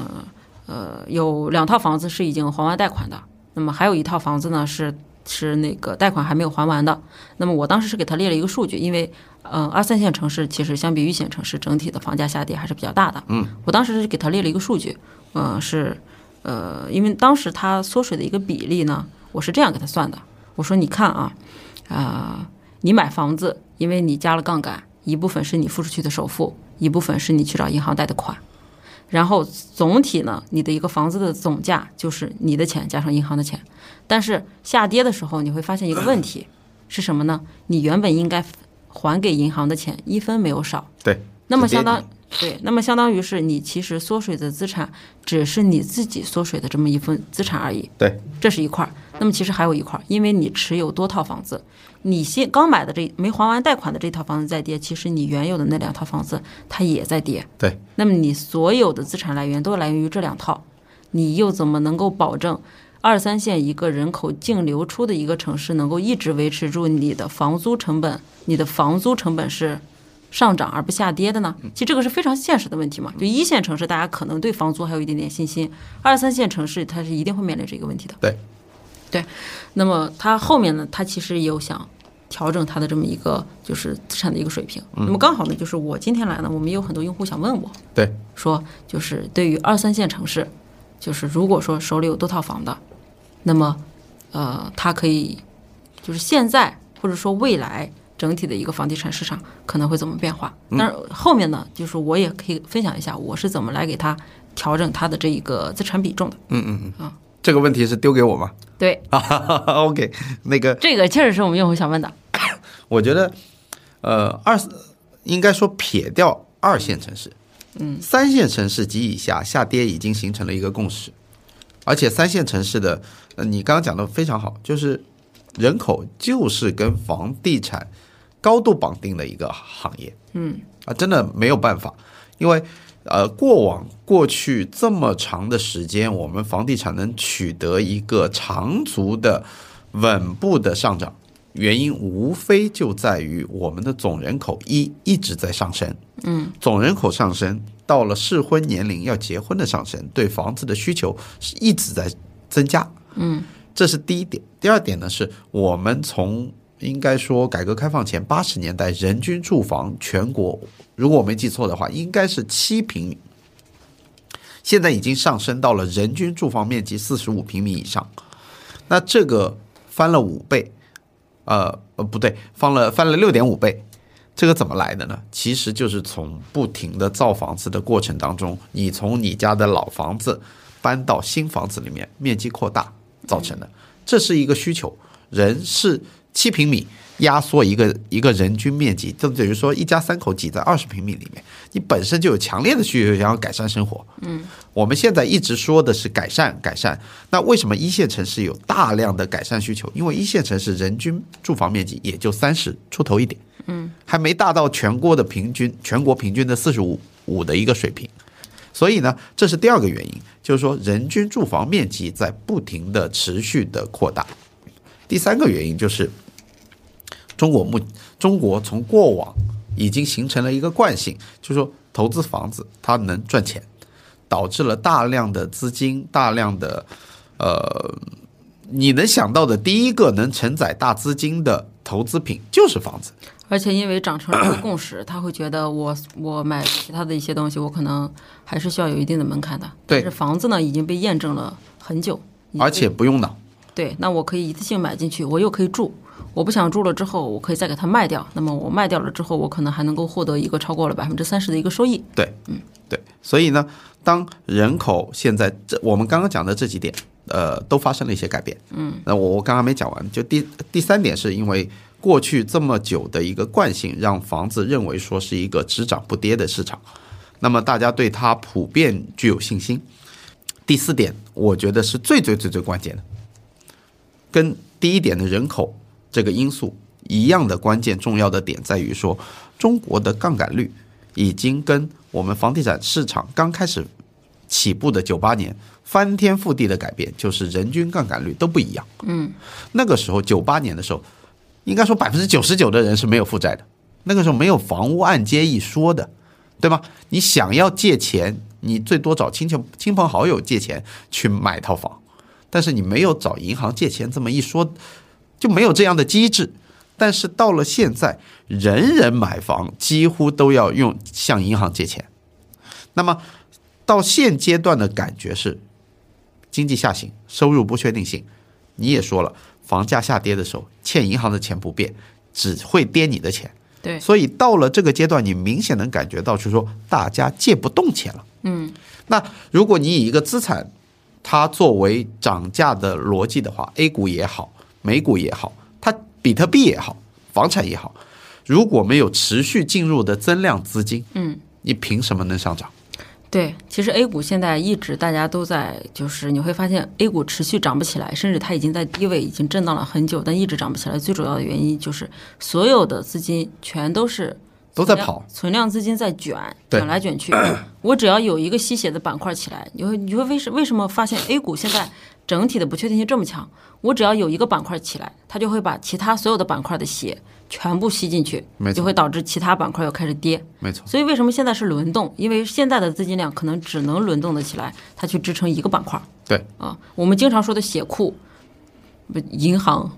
呃，有两套房子是已经还完贷款的，那么还有一套房子呢是是那个贷款还没有还完的。那么我当时是给他列了一个数据，因为，呃，二三线城市其实相比一线城市，整体的房价下跌还是比较大的。嗯，我当时是给他列了一个数据，呃，是，呃，因为当时他缩水的一个比例呢，我是这样给他算的，我说你看啊，啊、你买房子，因为你加了杠杆，一部分是你付出去的首付，一部分是你去找银行贷的款。然后总体呢，你的一个房子的总价就是你的钱加上银行的钱，但是下跌的时候，你会发现一个问题是什么呢？你原本应该还给银行的钱一分没有少，对。那么相当对，那么相当于是你其实缩水的资产只是你自己缩水的这么一份资产而已，对。这是一块儿。那么其实还有一块儿，因为你持有多套房子，你新刚买的这没还完贷款的这套房子在跌，其实你原有的那两套房子它也在跌。对。那么你所有的资产来源都来源于这两套，你又怎么能够保证二三线一个人口净流出的一个城市能够一直维持住你的房租成本？你的房租成本是上涨而不下跌的呢？其实这个是非常现实的问题嘛。就一线城市，大家可能对房租还有一点点信心；二三线城市，它是一定会面临这个问题的。对。对。那么它后面呢，它其实也有想调整它的这么一个就是资产的一个水平。那么刚好呢，就是我今天来呢，我们也有很多用户想问我，对。说就是对于二三线城市，就是如果说手里有多套房的，那么呃，它可以就是现在或者说未来整体的一个房地产市场可能会怎么变化？但是后面呢，就是我也可以分享一下我是怎么来给他调整他的这一个资产比重的。嗯嗯嗯。啊，这个问题是丢给我吗？对，啊，OK，那个 这个确实是我们用户想问的。我觉得，呃，二应该说撇掉二线城市，嗯，三线城市及以下下跌已经形成了一个共识，而且三线城市的，呃，你刚刚讲的非常好，就是人口就是跟房地产高度绑定的一个行业，嗯，啊，真的没有办法，因为呃，过往过去这么长的时间，我们房地产能取得一个长足的稳步的上涨，原因无非就在于我们的总人口一一直在上升，嗯，总人口上升，到了适婚年龄要结婚的上升，对房子的需求是一直在增加，嗯，这是第一点。第二点呢，是我们从应该说改革开放前八十年代人均住房全国，如果我没记错的话，应该是七平米，现在已经上升到了人均住房面积四十五平米以上，那这个翻了五倍，呃呃不对，翻了翻了六点五倍。这个怎么来的呢？其实就是从不停的造房子的过程当中，你从你家的老房子搬到新房子里面，面积扩大造成的。这是一个需求，人是七平米压缩一个一个人均面积，就等于说一家三口挤在二十平米里面，你本身就有强烈的需求想要改善生活。嗯，我们现在一直说的是改善改善，那为什么一线城市有大量的改善需求？因为一线城市人均住房面积也就三十出头一点。嗯，还没达到全国的平均，全国平均的四十五五的一个水平，所以呢，这是第二个原因，就是说人均住房面积在不停的持续的扩大。第三个原因就是，中国目中国从过往已经形成了一个惯性，就是说投资房子它能赚钱，导致了大量的资金，大量的呃，你能想到的第一个能承载大资金的投资品就是房子。而且因为长成了一个共识，他会觉得我我买其他的一些东西，我可能还是需要有一定的门槛的。对但是房子呢已经被验证了很久，而且不用脑。对，那我可以一次性买进去，我又可以住。我不想住了之后，我可以再给它卖掉。那么我卖掉了之后，我可能还能够获得一个超过了百分之三十的一个收益。对，嗯，对，所以呢，当人口现在这我们刚刚讲的这几点，呃，都发生了一些改变。嗯，那我我刚刚没讲完，就第第三点是因为过去这么久的一个惯性，让房子认为说是一个只涨不跌的市场，那么大家对它普遍具有信心。第四点，我觉得是最最最最关键的，跟第一点的人口这个因素一样的关键重要的点在于说，中国的杠杆率已经跟我们房地产市场刚开始起步的九八年翻天覆地的改变，就是人均杠杆率都不一样。嗯，那个时候九八年的时候，应该说百分之九十九的人是没有负债的，那个时候没有房屋按揭一说的，对吗？你想要借钱，你最多找亲戚亲朋好友借钱去买套房，但是你没有找银行借钱这么一说，就没有这样的机制。但是到了现在，人人买房几乎都要用向银行借钱。那么到现阶段的感觉是，经济下行，收入不确定性。你也说了，房价下跌的时候，欠银行的钱不变，只会跌你的钱。对，所以到了这个阶段，你明显能感觉到，就是说大家借不动钱了。嗯，那如果你以一个资产它作为涨价的逻辑的话，A 股也好，美股也好，它比特币也好，房产也好，如果没有持续进入的增量资金，嗯，你凭什么能上涨？对，其实 A 股现在一直大家都在，就是你会发现 A 股持续涨不起来，甚至它已经在低位已经震荡了很久，但一直涨不起来。最主要的原因就是所有的资金全都是存量都在跑，存量资金在卷，卷来卷去。我只要有一个吸血的板块起来，你会你会为什为什么发现 A 股现在整体的不确定性这么强？我只要有一个板块起来，它就会把其他所有的板块的血全部吸进去没，错就会导致其他板块又开始跌。没错，所以为什么现在是轮动？因为现在的资金量可能只能轮动的起来，它去支撑一个板块对，啊。我们经常说的血库，不银行，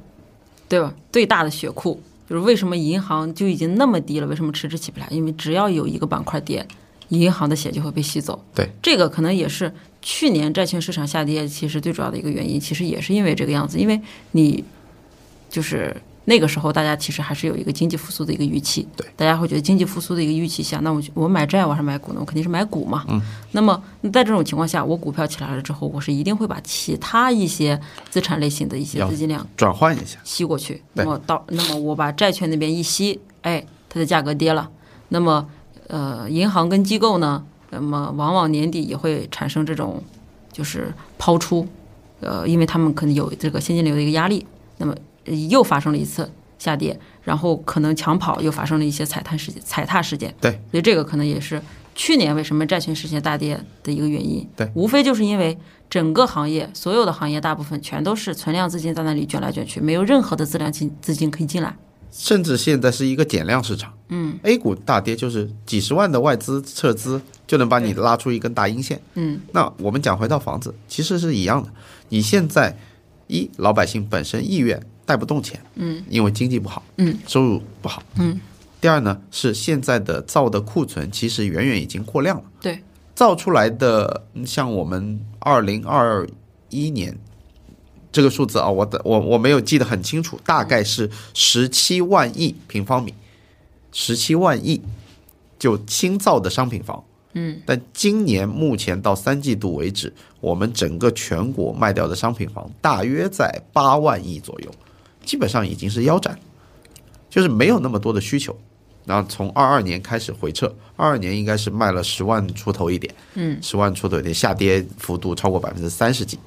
对吧？最大的血库就是为什么银行就已经那么低了，为什么迟迟起不来？因为只要有一个板块跌，银行的血就会被吸走。对，这个可能也是去年债券市场下跌，其实最主要的一个原因，其实也是因为这个样子，因为你就是那个时候大家其实还是有一个经济复苏的一个预期，对，大家会觉得经济复苏的一个预期下，那我就我买债我还是买股呢？我肯定是买股嘛，嗯，那么在这种情况下，我股票起来了之后，我是一定会把其他一些资产类型的一些资金量转换一下，吸过去，那么到那么我把债券那边一吸，哎，它的价格跌了，那么呃，银行跟机构呢，那么往往年底也会产生这种就是抛出，呃，因为他们可能有这个现金流的一个压力，那么呃又发生了一次下跌，然后可能抢跑又发生了一些踩踏事件，踩踏事件，对，所以这个可能也是去年为什么债券市场大跌的一个原因。对，无非就是因为整个行业所有的行业大部分全都是存量资金在那里卷来卷去，没有任何的资量金资金可以进来。甚至现在是一个减量市场。嗯，A 股大跌就是几十万的外资撤资就能把你拉出一根大阴线。嗯，那我们讲回到房子，其实是一样的。你现在一老百姓本身意愿带不动钱，嗯，因为经济不好，嗯，收入不好，嗯。第二呢，是现在的造的库存其实远远已经过量了。对，造出来的，嗯像我们二零二一年这个数字啊，我的我我没有记得很清楚，大概是十七万亿平方米，十七万亿，就新造的商品房。嗯，但今年目前到三季度为止，我们整个全国卖掉的商品房大约在八万亿左右，基本上已经是腰斩，就是没有那么多的需求。然后从二二年开始回撤，二二年应该是卖了十万出头一点，嗯，十万出头一点，下跌幅度超过百分之三十几，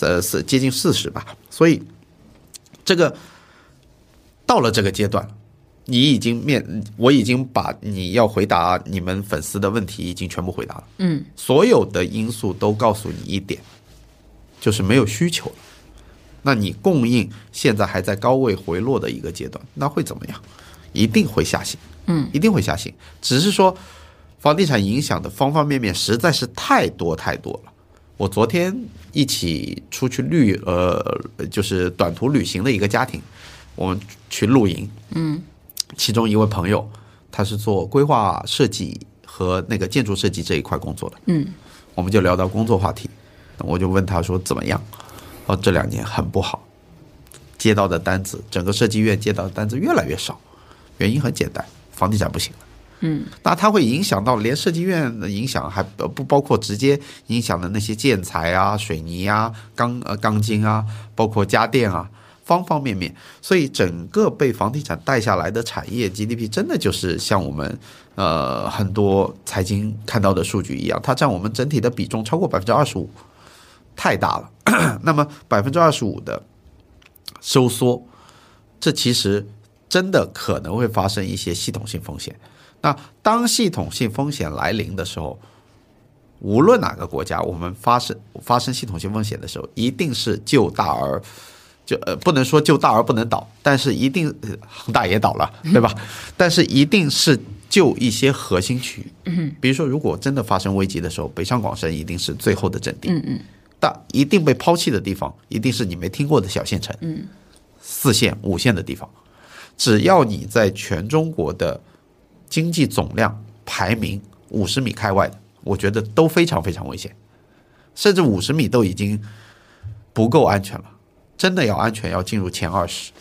呃，是接近四十吧。所以这个到了这个阶段，你已经面，我已经把你要回答你们粉丝的问题已经全部回答了，嗯，所有的因素都告诉你一点，就是没有需求了。那你供应现在还在高位回落的一个阶段，那会怎么样？一定会下行。嗯，一定会下行，只是说房地产影响的方方面面实在是太多太多了。我昨天一起出去旅，呃，就是短途旅行的一个家庭，我们去露营，嗯，其中一位朋友他是做规划设计和那个建筑设计这一块工作的，嗯，我们就聊到工作话题，我就问他说怎么样？哦，这两年很不好，接到的单子，整个设计院接到的单子越来越少，原因很简单。房地产不行了，嗯，那它会影响到连设计院的影响，还不包括直接影响的那些建材啊、水泥啊、钢呃钢筋啊，包括家电啊，方方面面。所以整个被房地产带下来的产业 GDP，真的就是像我们呃很多财经看到的数据一样，它占我们整体的比重超过百分之二十五，太大了。那么百分之二十五的收缩，这其实。真的可能会发生一些系统性风险。那当系统性风险来临的时候，无论哪个国家，我们发生发生系统性风险的时候，一定是救大而就呃不能说救大而不能倒，但是一定恒大也倒了，对吧？但是一定是救一些核心区域。比如说，如果真的发生危机的时候，北上广深一定是最后的阵地。嗯嗯。但一定被抛弃的地方，一定是你没听过的小县城。嗯。四线、五线的地方。只要你在全中国的经济总量排名五十米开外的，我觉得都非常非常危险，甚至五十米都已经不够安全了。真的要安全，要进入前二十，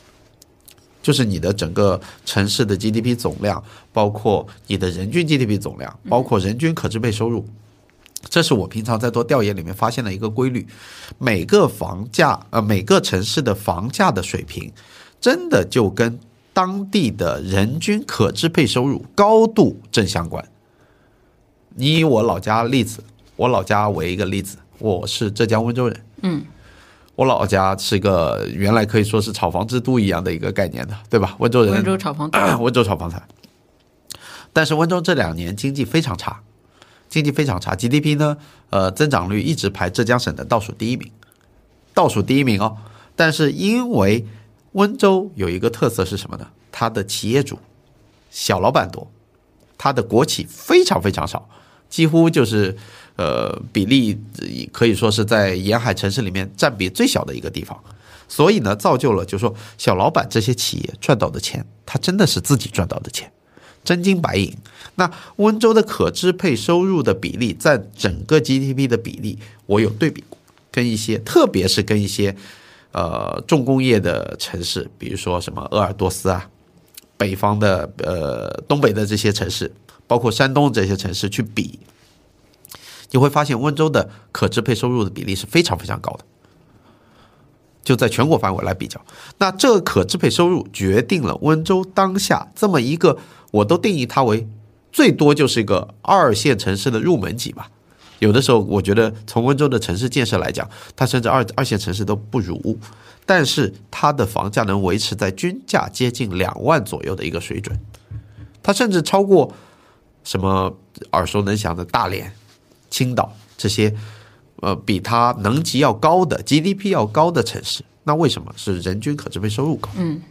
就是你的整个城市的 GDP 总量，包括你的人均 GDP 总量，包括人均可支配收入，这是我平常在做调研里面发现的一个规律。每个房价，呃，每个城市的房价的水平，真的就跟当地的人均可支配收入高度正相关。你以我老家例子，我老家为一个例子，我是浙江温州人。嗯，我老家是个原来可以说是炒房之都一样的一个概念的，对吧？温州人，温州炒房，温州炒房产。但是温州这两年经济非常差，经济非常差，GDP 呢，呃，增长率一直排浙江省的倒数第一名，倒数第一名哦。但是因为温州有一个特色是什么呢？它的企业主小老板多，它的国企非常非常少，几乎就是呃比例可以说是在沿海城市里面占比最小的一个地方。所以呢，造就了就是说小老板这些企业赚到的钱，他真的是自己赚到的钱，真金白银。那温州的可支配收入的比例占整个 GDP 的比例，我有对比过，跟一些特别是跟一些。呃，重工业的城市，比如说什么鄂尔多斯啊，北方的呃东北的这些城市，包括山东这些城市去比，你会发现温州的可支配收入的比例是非常非常高的。就在全国范围来比较，那这个可支配收入决定了温州当下这么一个，我都定义它为最多就是一个二线城市的入门级吧。有的时候，我觉得从温州的城市建设来讲，它甚至二二线城市都不如，但是它的房价能维持在均价接近两万左右的一个水准，它甚至超过什么耳熟能详的大连、青岛这些，呃，比它能级要高的 GDP 要高的城市。那为什么是人均可支配收入高？嗯，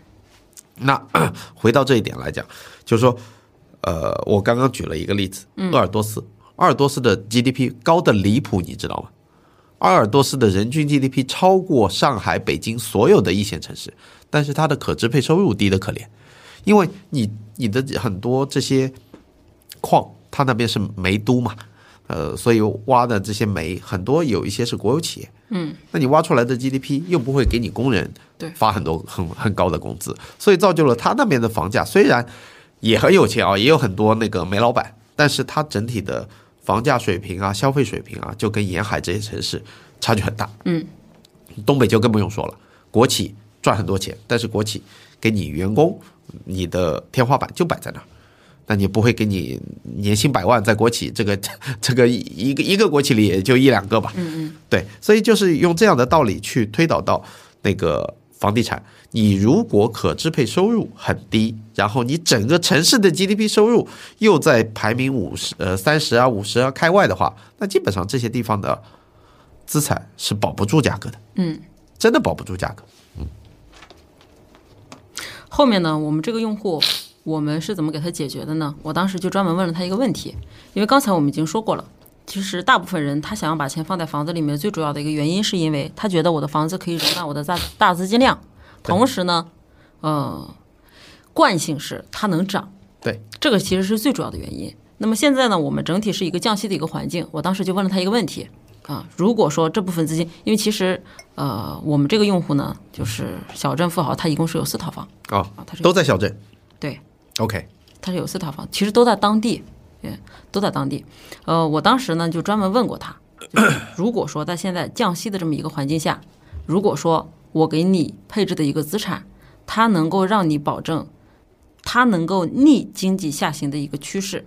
那 回到这一点来讲，就是说，呃，我刚刚举了一个例子，鄂尔多斯。鄂尔多斯的 GDP 高的离谱，你知道吗？鄂尔多斯的人均 GDP 超过上海、北京所有的一线城市，但是它的可支配收入低得可怜，因为你你的很多这些矿，它那边是煤都嘛，呃，所以挖的这些煤很多有一些是国有企业，嗯，那你挖出来的 GDP 又不会给你工人对发很多很很高的工资，所以造就了它那边的房价虽然。也很有钱啊，也有很多那个煤老板，但是它整体的房价水平啊、消费水平啊，就跟沿海这些城市差距很大。嗯，东北就更不用说了，国企赚很多钱，但是国企给你员工，你的天花板就摆在那儿。那你不会给你年薪百万，在国企这个 这个一个一个国企里也就一两个吧？嗯嗯，对，所以就是用这样的道理去推导到那个房地产。你如果可支配收入很低，然后你整个城市的 GDP 收入又在排名五十呃三十啊五十啊开外的话，那基本上这些地方的资产是保不住价格的。嗯，真的保不住价格。后面呢，我们这个用户我们是怎么给他解决的呢？我当时就专门问了他一个问题，因为刚才我们已经说过了，其实大部分人他想要把钱放在房子里面，最主要的一个原因是因为他觉得我的房子可以容纳我的大大资金量，同时呢，呃，惯性是它能涨，对，这个其实是最主要的原因。那么现在呢，我们整体是一个降息的一个环境，我当时就问了他一个问题啊，如果说这部分资金，因为其实呃，我们这个用户呢，就是小镇富豪，他一共是有四套房啊、啊，他是都在小镇。对。OK，他是有四套房，其实都在当地，嗯，都在当地。呃，我当时呢就专门问过他，就是如果说在现在降息的这么一个环境下，如果说我给你配置的一个资产，它能够让你保证，它能够逆经济下行的一个趋势，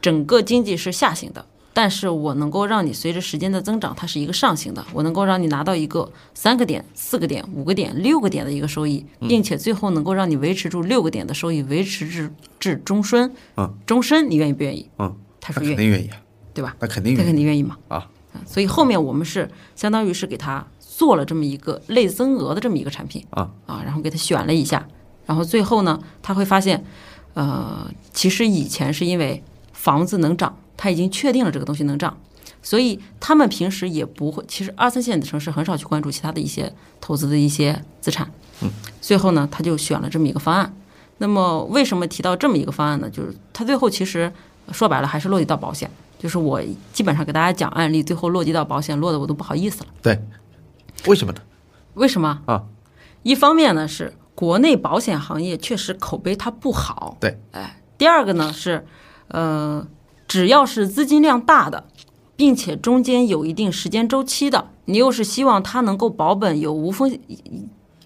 整个经济是下行的。但是我能够让你随着时间的增长，它是一个上行的。我能够让你拿到一个三个点、四个点、五个点、六个点的一个收益，并且最后能够让你维持住六个点的收益，维持至至终身。嗯，终身你愿意不愿意？嗯，他说愿意，肯定愿意啊，对吧？那肯定他愿意肯定愿意嘛。啊。所以后面我们是相当于是给他做了这么一个类增额的这么一个产品啊啊，然后给他选了一下，然后最后呢，他会发现，呃，其实以前是因为房子能涨，他已经确定了这个东西能涨，所以他们平时也不会，其实二三线的城市很少去关注其他的一些投资的一些资产。嗯，最后呢，他就选了这么一个方案。那么为什么提到这么一个方案呢？就是他最后其实说白了还是落地到保险，就是我基本上给大家讲案例，最后落地到保险，落的我都不好意思了。对，为什么呢？为什么啊？一方面呢是国内保险行业确实口碑它不好，对，哎，第二个呢是，呃，只要是资金量大的，并且中间有一定时间周期的，你又是希望它能够保本有无风险，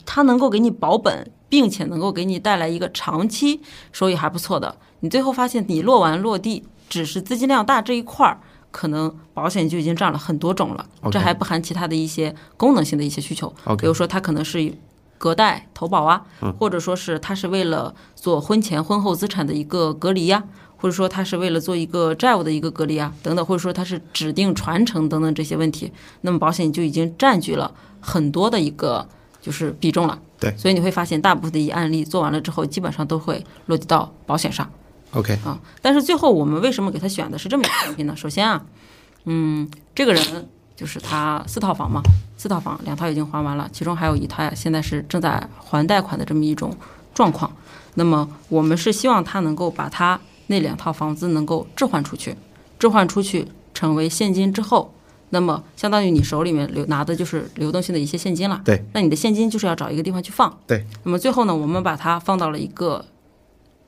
它能够给你保本，并且能够给你带来一个长期收益还不错的，你最后发现你落完落地，只是资金量大这一块儿。可能保险就已经占了很多种了这还不含其他的一些功能性的一些需求。比如说它可能是隔代投保啊，或者说是它是为了做婚前婚后资产的一个隔离呀、或者说它是为了做一个债务的一个隔离啊，等等，或者说它是指定传承等等这些问题，那么保险就已经占据了很多的一个就是比重了。对所以你会发现，大部分的一案例做完了之后，基本上都会落地到保险上。OK，啊。但是最后我们为什么给他选的是这么一个产品呢？首先啊，嗯，这个人就是他四套房嘛，四套房两套已经还完了，其中还有一套呀，现在是正在还贷款的这么一种状况。那么我们是希望他能够把他那两套房子能够置换出去，置换出去成为现金之后。那么，相当于你手里面流拿的就是流动性的一些现金了。对。那你的现金就是要找一个地方去放。对。那么最后呢，我们把它放到了一个，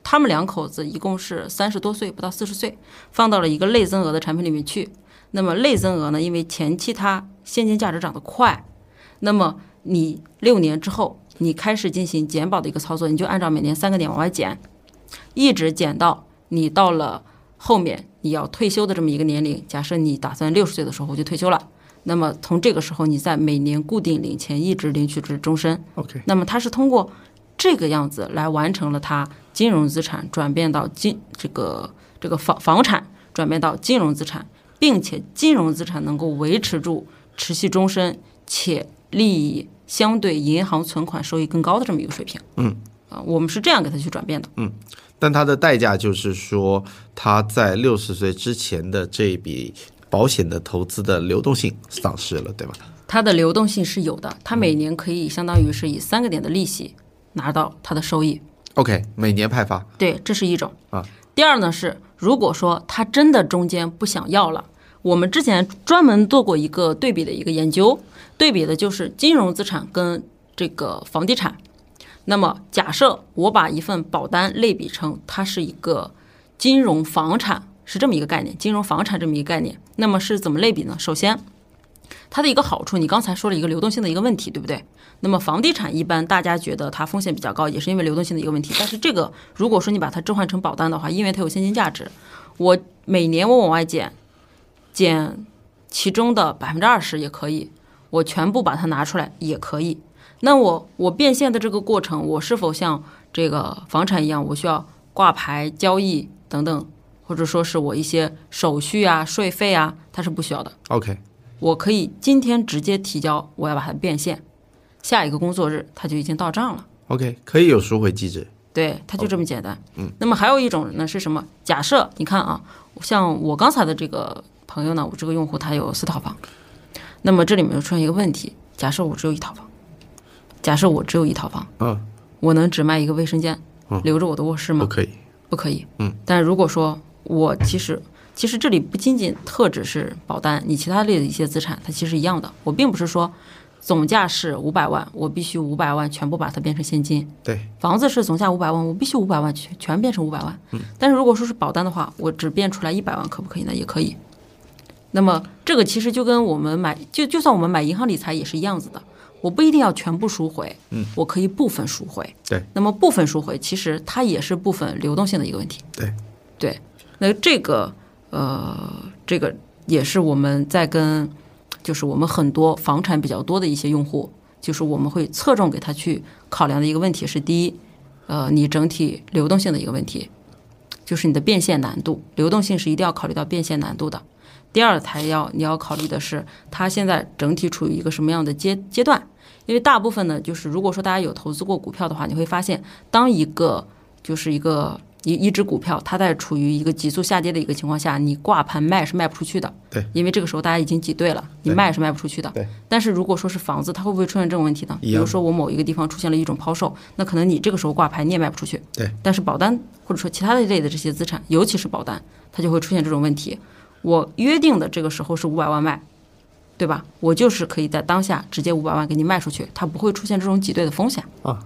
他们两口子一共是三十多岁，不到四十岁，放到了一个类增额的产品里面去。那么类增额呢，因为前期它现金价值涨得快，那么你六年之后，你开始进行减保的一个操作，你就按照每年三个点往外减，一直减到你到了后面你要退休的这么一个年龄。假设你打算六十岁的时候就退休了，那么从这个时候你在每年固定领钱，一直领取至终身。OK，那么它是通过这个样子来完成了它金融资产转变到金这个这个房房产转变到金融资产，并且金融资产能够维持住持续终身且利益相对银行存款收益更高的这么一个水平。嗯，啊，我们是这样给它去转变的。嗯但它的代价就是说，他在六十岁之前的这一笔保险的投资的流动性丧失了，对吧？它的流动性是有的，它每年可以相当于是以三个点的利息拿到它的收益。OK，每年派发对，这是一种啊。第二呢是，如果说他真的中间不想要了，我们之前专门做过一个对比的一个研究，对比的就是金融资产跟这个房地产。那么假设我把一份保单类比成它是一个金融房产，是这么一个概念，金融房产这么一个概念，那么是怎么类比呢？首先，它的一个好处，你刚才说了一个流动性的一个问题，对不对？那么房地产一般大家觉得它风险比较高，也是因为流动性的一个问题。但是这个如果说你把它置换成保单的话，因为它有现金价值，我每年我往外减，减其中的百分之二十也可以，我全部把它拿出来也可以。那我我变现的这个过程，我是否像这个房产一样，我需要挂牌交易等等，或者说是我一些手续啊、税费啊，它是不需要的。OK，我可以今天直接提交，我要把它变现，下一个工作日它就已经到账了。OK，可以有赎回机制。对，它就这么简单。嗯，那么还有一种呢是什么？假设你看啊，像我刚才的这个朋友呢，我这个用户他有四套房，那么这里面就出现一个问题：假设我只有一套房，假设我只有一套房，嗯，我能只卖一个卫生间，留着我的卧室吗？不可以。不可以。嗯，但如果说我其实其实这里不仅仅特指是保单，你其他类的一些资产，它其实一样的。我并不是说总价是五百万，我必须五百万全部把它变成现金。对，房子是总价五百万，我必须五百万全全变成五百万。嗯，但是如果说是保单的话，我只变出来一百万，可不可以呢？也可以。那么这个其实就跟我们买，就就算我们买银行理财也是一样子的，我不一定要全部赎回，嗯，我可以部分赎回。对，那么部分赎回其实它也是部分流动性的一个问题。对，对，那这个呃，这个也是我们在跟，就是我们很多房产比较多的一些用户，就是我们会侧重给他去考量的一个问题是：第一，呃，你整体流动性的一个问题，就是你的变现难度，流动性是一定要考虑到变现难度的。第二，才要你要考虑的是，它现在整体处于一个什么样的阶阶段？因为大部分呢，就是如果说大家有投资过股票的话，你会发现，当一个就是一个一一只股票，它在处于一个急速下跌的一个情况下，你挂盘卖是卖不出去的。对，因为这个时候大家已经挤兑了，你卖是卖不出去的。对。但是如果说是房子，它会不会出现这种问题呢？比如说我某一个地方出现了一种抛售，那可能你这个时候挂牌你也卖不出去。对。但是保单或者说其他的一类的这些资产，尤其是保单，它就会出现这种问题。我约定的这个时候是五百万卖，对吧？我就是可以在当下直接五百万给你卖出去，它不会出现这种挤兑的风险啊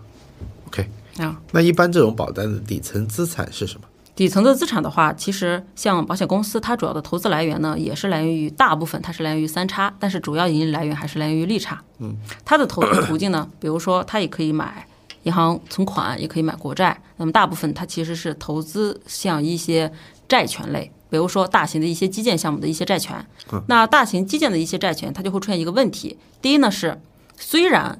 OK，啊。那一般这种保单的底层资产是什么？底层的资产的话，其实像保险公司，它主要的投资来源呢，也是来源于大部分它是来源于三差，但是主要盈利来源还是来源于利差。嗯，它的投资途径呢，比如说它也可以买银行存款，也可以买国债。那么大部分它其实是投资像一些债权类，比如说大型的一些基建项目的一些债权。那大型基建的一些债权，它就会出现一个问题。第一呢是，虽然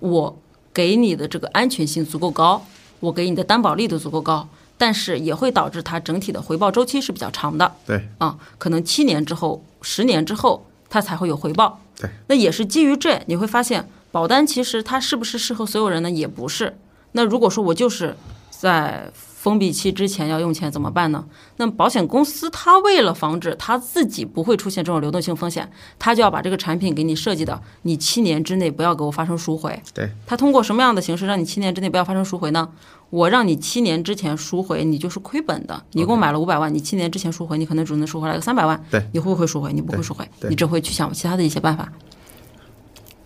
我给你的这个安全性足够高，我给你的担保力度足够高，但是也会导致它整体的回报周期是比较长的对，啊，可能七年之后、十年之后它才会有回报。对，那也是基于这，你会发现保单其实它是不是适合所有人呢？也不是。那如果说我就是在封闭期之前要用钱怎么办呢？那么保险公司它为了防止它自己不会出现这种流动性风险，它就要把这个产品给你设计的，你七年之内不要给我发生赎回。对，它通过什么样的形式让你七年之内不要发生赎回呢？我让你七年之前赎回，你就是亏本的。你一共买了五百万，你七年之前赎回，你可能只能赎回来个三百万。对，你会不会赎回？你不会赎回，你只会去想其他的一些办法。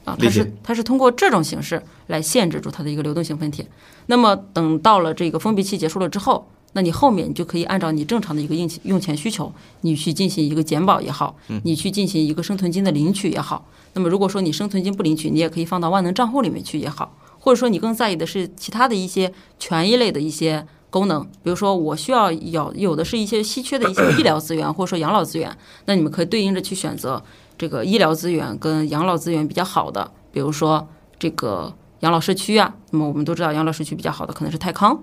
啊，它是它是通过这种形式来限制住它的一个流动性问题。那么等到了这个封闭期结束了之后，那你后面你就可以按照你正常的一个用钱用钱需求，你去进行一个减保也好，你去进行一个生存金的领取也好。那么如果说你生存金不领取，你也可以放到万能账户里面去也好，或者说你更在意的是其他的一些权益类的一些功能，比如说我需要有有的是一些稀缺的一些医疗资源，或者说养老资源，那你们可以对应着去选择这个医疗资源跟养老资源比较好的，比如说这个养老社区啊。那么我们都知道养老社区比较好的可能是泰康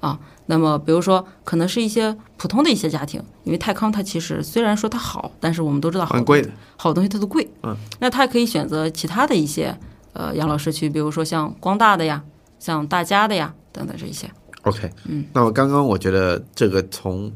啊。那么比如说可能是一些普通的一些家庭，因为泰康它其实虽然说它好，但是我们都知道很贵的。好东西它都贵。嗯，那它可以选择其他的一些呃养老社区，比如说像光大的呀，像大家的呀等等这一些。OK，嗯，那么刚刚我觉得这个从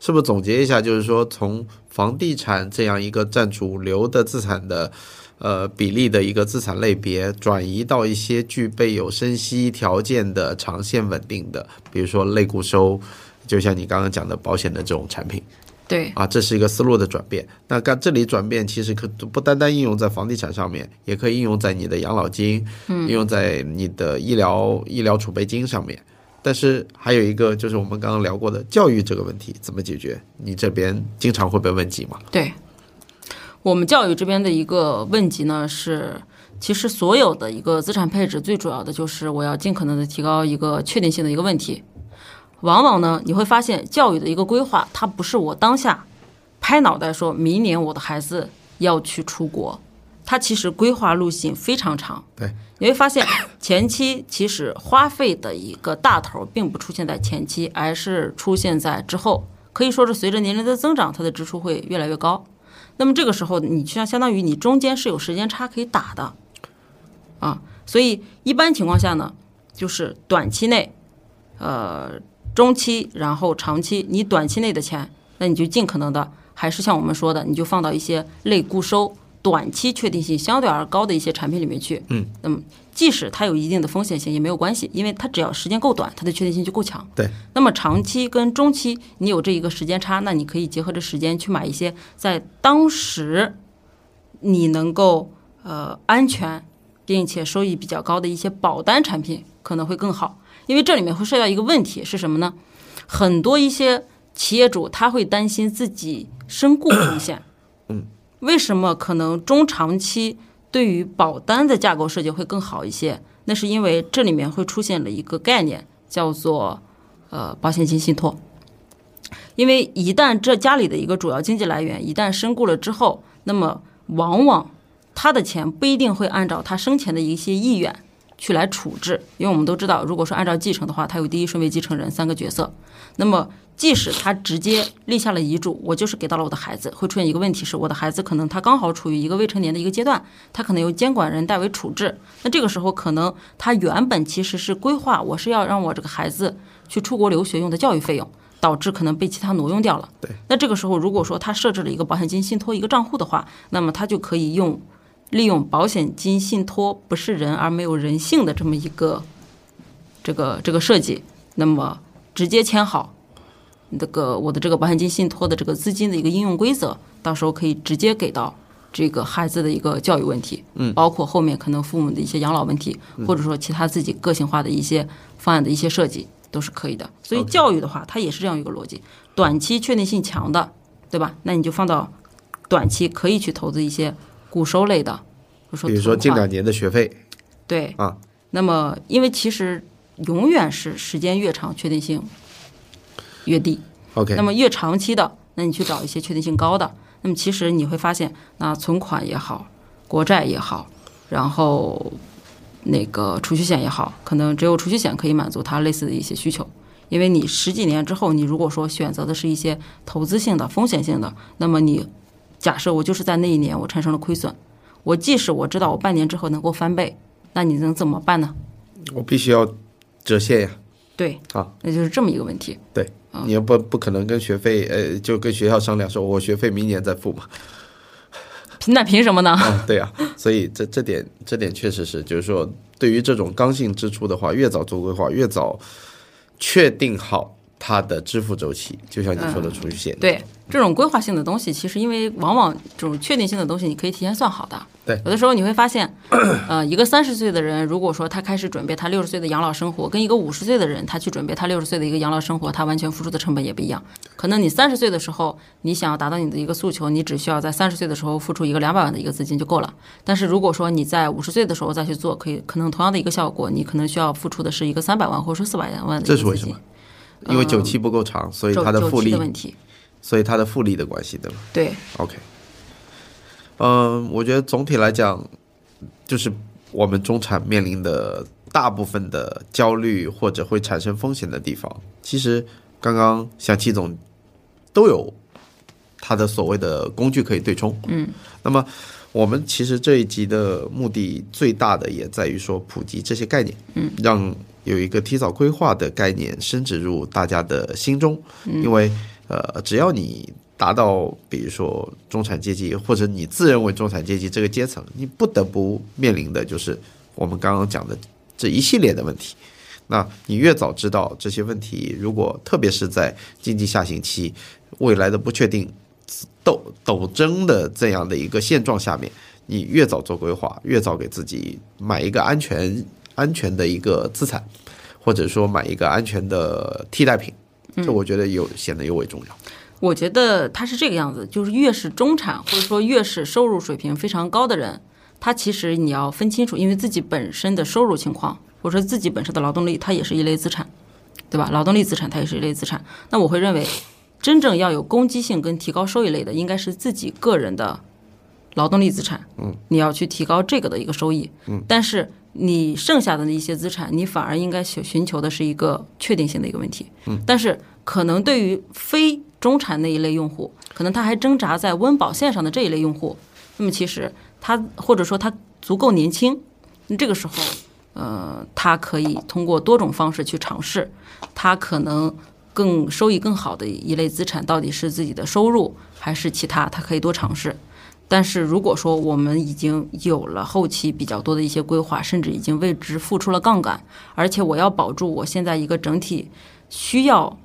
是不是总结一下，就是说从房地产这样一个占主流的资产的呃比例的一个资产类别，转移到一些具备有生息条件的长线稳定的，比如说类固收，就像你刚刚讲的保险的这种产品，对啊，这是一个思路的转变。那刚这里转变其实可不单单应用在房地产上面，也可以应用在你的养老金，嗯，应用在你的医疗医疗储备金上面。但是还有一个就是我们刚刚聊过的教育这个问题怎么解决？你这边经常会被问及吗？对，我们教育这边的一个问题呢是，其实所有的一个资产配置最主要的就是我要尽可能的提高一个确定性的一个问题。往往呢，你会发现教育的一个规划，它不是我当下拍脑袋说明年我的孩子要去出国，它其实规划路径非常长。对，你会发现 前期其实花费的一个大头并不出现在前期，而是出现在之后。可以说是随着年龄的增长，它的支出会越来越高。那么这个时候，你就像相当于你中间是有时间差可以打的啊。所以一般情况下呢，就是短期内，呃。中期，然后长期，你短期内的钱，那你就尽可能的，还是像我们说的，你就放到一些类固收、短期确定性相对而高的一些产品里面去。嗯，那么即使它有一定的风险性也没有关系，因为它只要时间够短，它的确定性就够强。对。那么长期跟中期，你有这一个时间差，那你可以结合着时间去买一些在当时你能够呃安全并且收益比较高的一些保单产品，可能会更好。因为这里面会涉及到一个问题是什么呢？很多一些企业主他会担心自己身故风险。为什么可能中长期对于保单的架构设计会更好一些？那是因为这里面会出现了一个概念，叫做呃保险金信托。因为一旦这家里的一个主要经济来源一旦身故了之后，那么往往他的钱不一定会按照他生前的一些意愿。去来处置，因为我们都知道，如果说按照继承的话，他有第一顺位继承人三个角色。那么，即使他直接立下了遗嘱，我就是给到了我的孩子，会出现一个问题，是我的孩子可能他刚好处于一个未成年的一个阶段，他可能由监管人代为处置。那这个时候，可能他原本其实是规划我是要让我这个孩子去出国留学用的教育费用，导致可能被其他挪用掉了。对。那这个时候，如果说他设置了一个保险金信托一个账户的话，那么他就可以用。利用保险金信托不是人而没有人性的这么一个这个这个设计，那么直接签好这个我的这个保险金信托的这个资金的一个应用规则，到时候可以直接给到这个孩子的一个教育问题，嗯，包括后面可能父母的一些养老问题，或者说其他自己个性化的一些方案的一些设计都是可以的。所以教育的话，它也是这样一个逻辑，短期确定性强的，对吧？那你就放到短期可以去投资一些。固收类的，比如说近两年的学费，对啊，那么因为其实永远是时间越长，确定性越低。OK，那么越长期的，那你去找一些确定性高的。那么其实你会发现，那存款也好，国债也好，然后那个储蓄险也好，可能只有储蓄险可以满足它类似的一些需求。因为你十几年之后，你如果说选择的是一些投资性的、风险性的，那么你。假设我就是在那一年我产生了亏损，我即使我知道我半年之后能够翻倍，那你能怎么办呢？我必须要折现呀。对，好，那就是这么一个问题。对，你又不不可能跟学费，呃，就跟学校商量说，我学费明年再付嘛。那凭什么呢？对呀，所以这这点这点确实是，就是说，对于这种刚性支出的话，越早做规划，越早确定好它的支付周期，就像你说的储蓄险。对。这种规划性的东西，其实因为往往这种确定性的东西，你可以提前算好的。对，有的时候你会发现，呃，一个三十岁的人，如果说他开始准备他六十岁的养老生活，跟一个五十岁的人他去准备他六十岁的一个养老生活，他完全付出的成本也不一样。可能你三十岁的时候，你想要达到你的一个诉求，你只需要在三十岁的时候付出一个两百万的一个资金就够了。但是如果说你在五十岁的时候再去做，可以可能同样的一个效果，你可能需要付出的是一个三百万或者说四百万的这是为什么？因为久期不够长，所以它的复利的问题。所以它的复利的关系，对吧？对，OK。嗯，我觉得总体来讲，就是我们中产面临的大部分的焦虑或者会产生风险的地方，其实刚刚像齐总都有他的所谓的工具可以对冲。嗯，那么我们其实这一集的目的最大的也在于说普及这些概念，嗯，让有一个提早规划的概念深植入大家的心中，因为。呃，只要你达到，比如说中产阶级，或者你自认为中产阶级这个阶层，你不得不面临的就是我们刚刚讲的这一系列的问题。那你越早知道这些问题，如果特别是在经济下行期，未来的不确定斗斗争的这样的一个现状下面，你越早做规划，越早给自己买一个安全安全的一个资产，或者说买一个安全的替代品，这我觉得有显得尤为重要。我觉得他是这个样子，就是越是中产或者说越是收入水平非常高的人，他其实你要分清楚，因为自己本身的收入情况，或者说自己本身的劳动力，它也是一类资产，对吧？劳动力资产它也是一类资产。那我会认为，真正要有攻击性跟提高收益类的，应该是自己个人的劳动力资产。嗯，你要去提高这个的一个收益。嗯，但是你剩下的那一些资产，你反而应该寻寻求的是一个确定性的一个问题。嗯，但是可能对于非中产那一类用户，可能他还挣扎在温饱线上的这一类用户，那么其实他或者说他足够年轻，那这个时候，呃，他可以通过多种方式去尝试，他可能更收益更好的一类资产到底是自己的收入还是其他，他可以多尝试。但是如果说我们已经有了后期比较多的一些规划，甚至已经为之付出了杠杆，而且我要保住我现在一个整体需要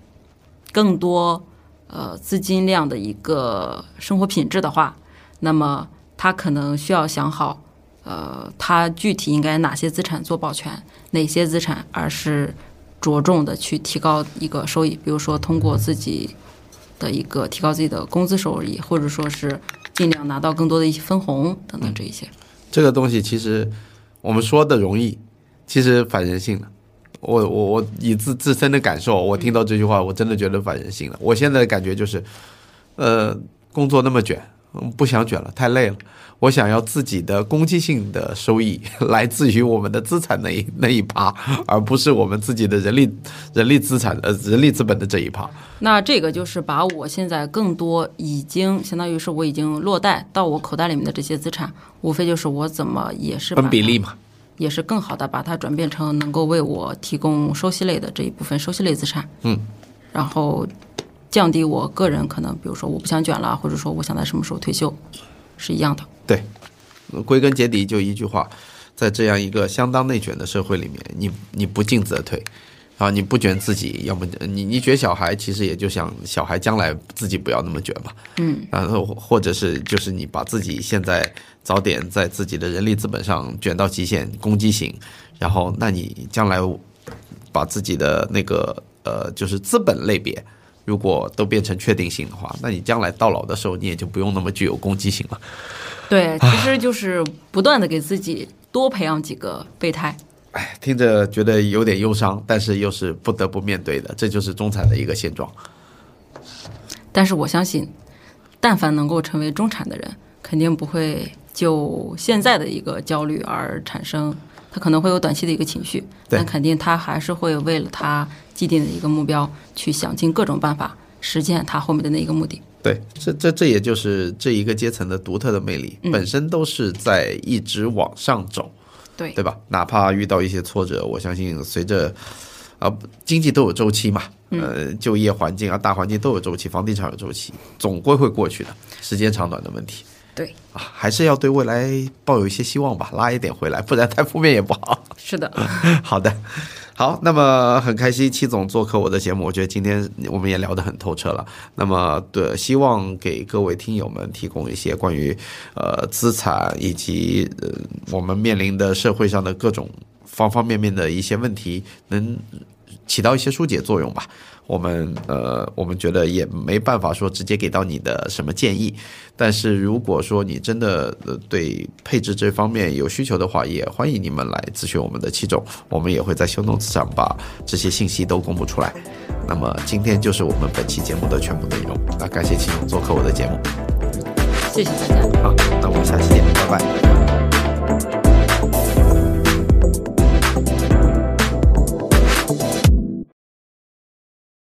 更多。呃，资金量的一个生活品质的话，那么他可能需要想好，呃，他具体应该哪些资产做保全，哪些资产而是着重的去提高一个收益，比如说通过自己的一个提高自己的工资收益，或者说是尽量拿到更多的一些分红等等这一些。这个东西其实我们说的容易，其实反人性的。我我我以自自身的感受，我听到这句话，我真的觉得反人性了。我现在的感觉就是，呃，工作那么卷，不想卷了，太累了。我想要自己的攻击性的收益 来自于我们的资产那一那一趴，而不是我们自己的人力人力资产呃人力资本的这一趴。那这个就是把我现在更多已经相当于是我已经落袋到我口袋里面的这些资产，无非就是我怎么也是分比例嘛。也是更好的把它转变成能够为我提供收息类的这一部分收息类资产，嗯，然后降低我个人可能，比如说我不想卷了，或者说我想在什么时候退休，是一样的。对，归根结底就一句话，在这样一个相当内卷的社会里面，你你不进则退。啊，你不卷自己，要么你你卷小孩，其实也就想小孩将来自己不要那么卷嘛。嗯，然后或者是就是你把自己现在早点在自己的人力资本上卷到极限，攻击型，然后那你将来把自己的那个呃就是资本类别，如果都变成确定性的话，那你将来到老的时候，你也就不用那么具有攻击性了。对，其实就是不断的给自己多培养几个备胎。哎，听着觉得有点忧伤，但是又是不得不面对的，这就是中产的一个现状。但是我相信，但凡能够成为中产的人，肯定不会就现在的一个焦虑而产生，他可能会有短期的一个情绪，但肯定他还是会为了他既定的一个目标，去想尽各种办法实现他后面的那一个目的。对，这这这也就是这一个阶层的独特的魅力，本身都是在一直往上走。对对吧？哪怕遇到一些挫折，我相信随着，啊，经济都有周期嘛，呃，就业环境啊，大环境都有周期，房地产有周期，总归会过去的，时间长短的问题。对啊，还是要对未来抱有一些希望吧，拉一点回来，不然太负面也不好。是的，好的。好，那么很开心，戚总做客我的节目，我觉得今天我们也聊得很透彻了。那么，对，希望给各位听友们提供一些关于呃资产以及呃我们面临的社会上的各种方方面面的一些问题，能起到一些疏解作用吧。我们呃，我们觉得也没办法说直接给到你的什么建议，但是如果说你真的对配置这方面有需求的话，也欢迎你们来咨询我们的七总，我们也会在修动词上把这些信息都公布出来。那么今天就是我们本期节目的全部内容，那感谢七总做客我的节目，谢谢大家，好，那我们下期见，拜拜。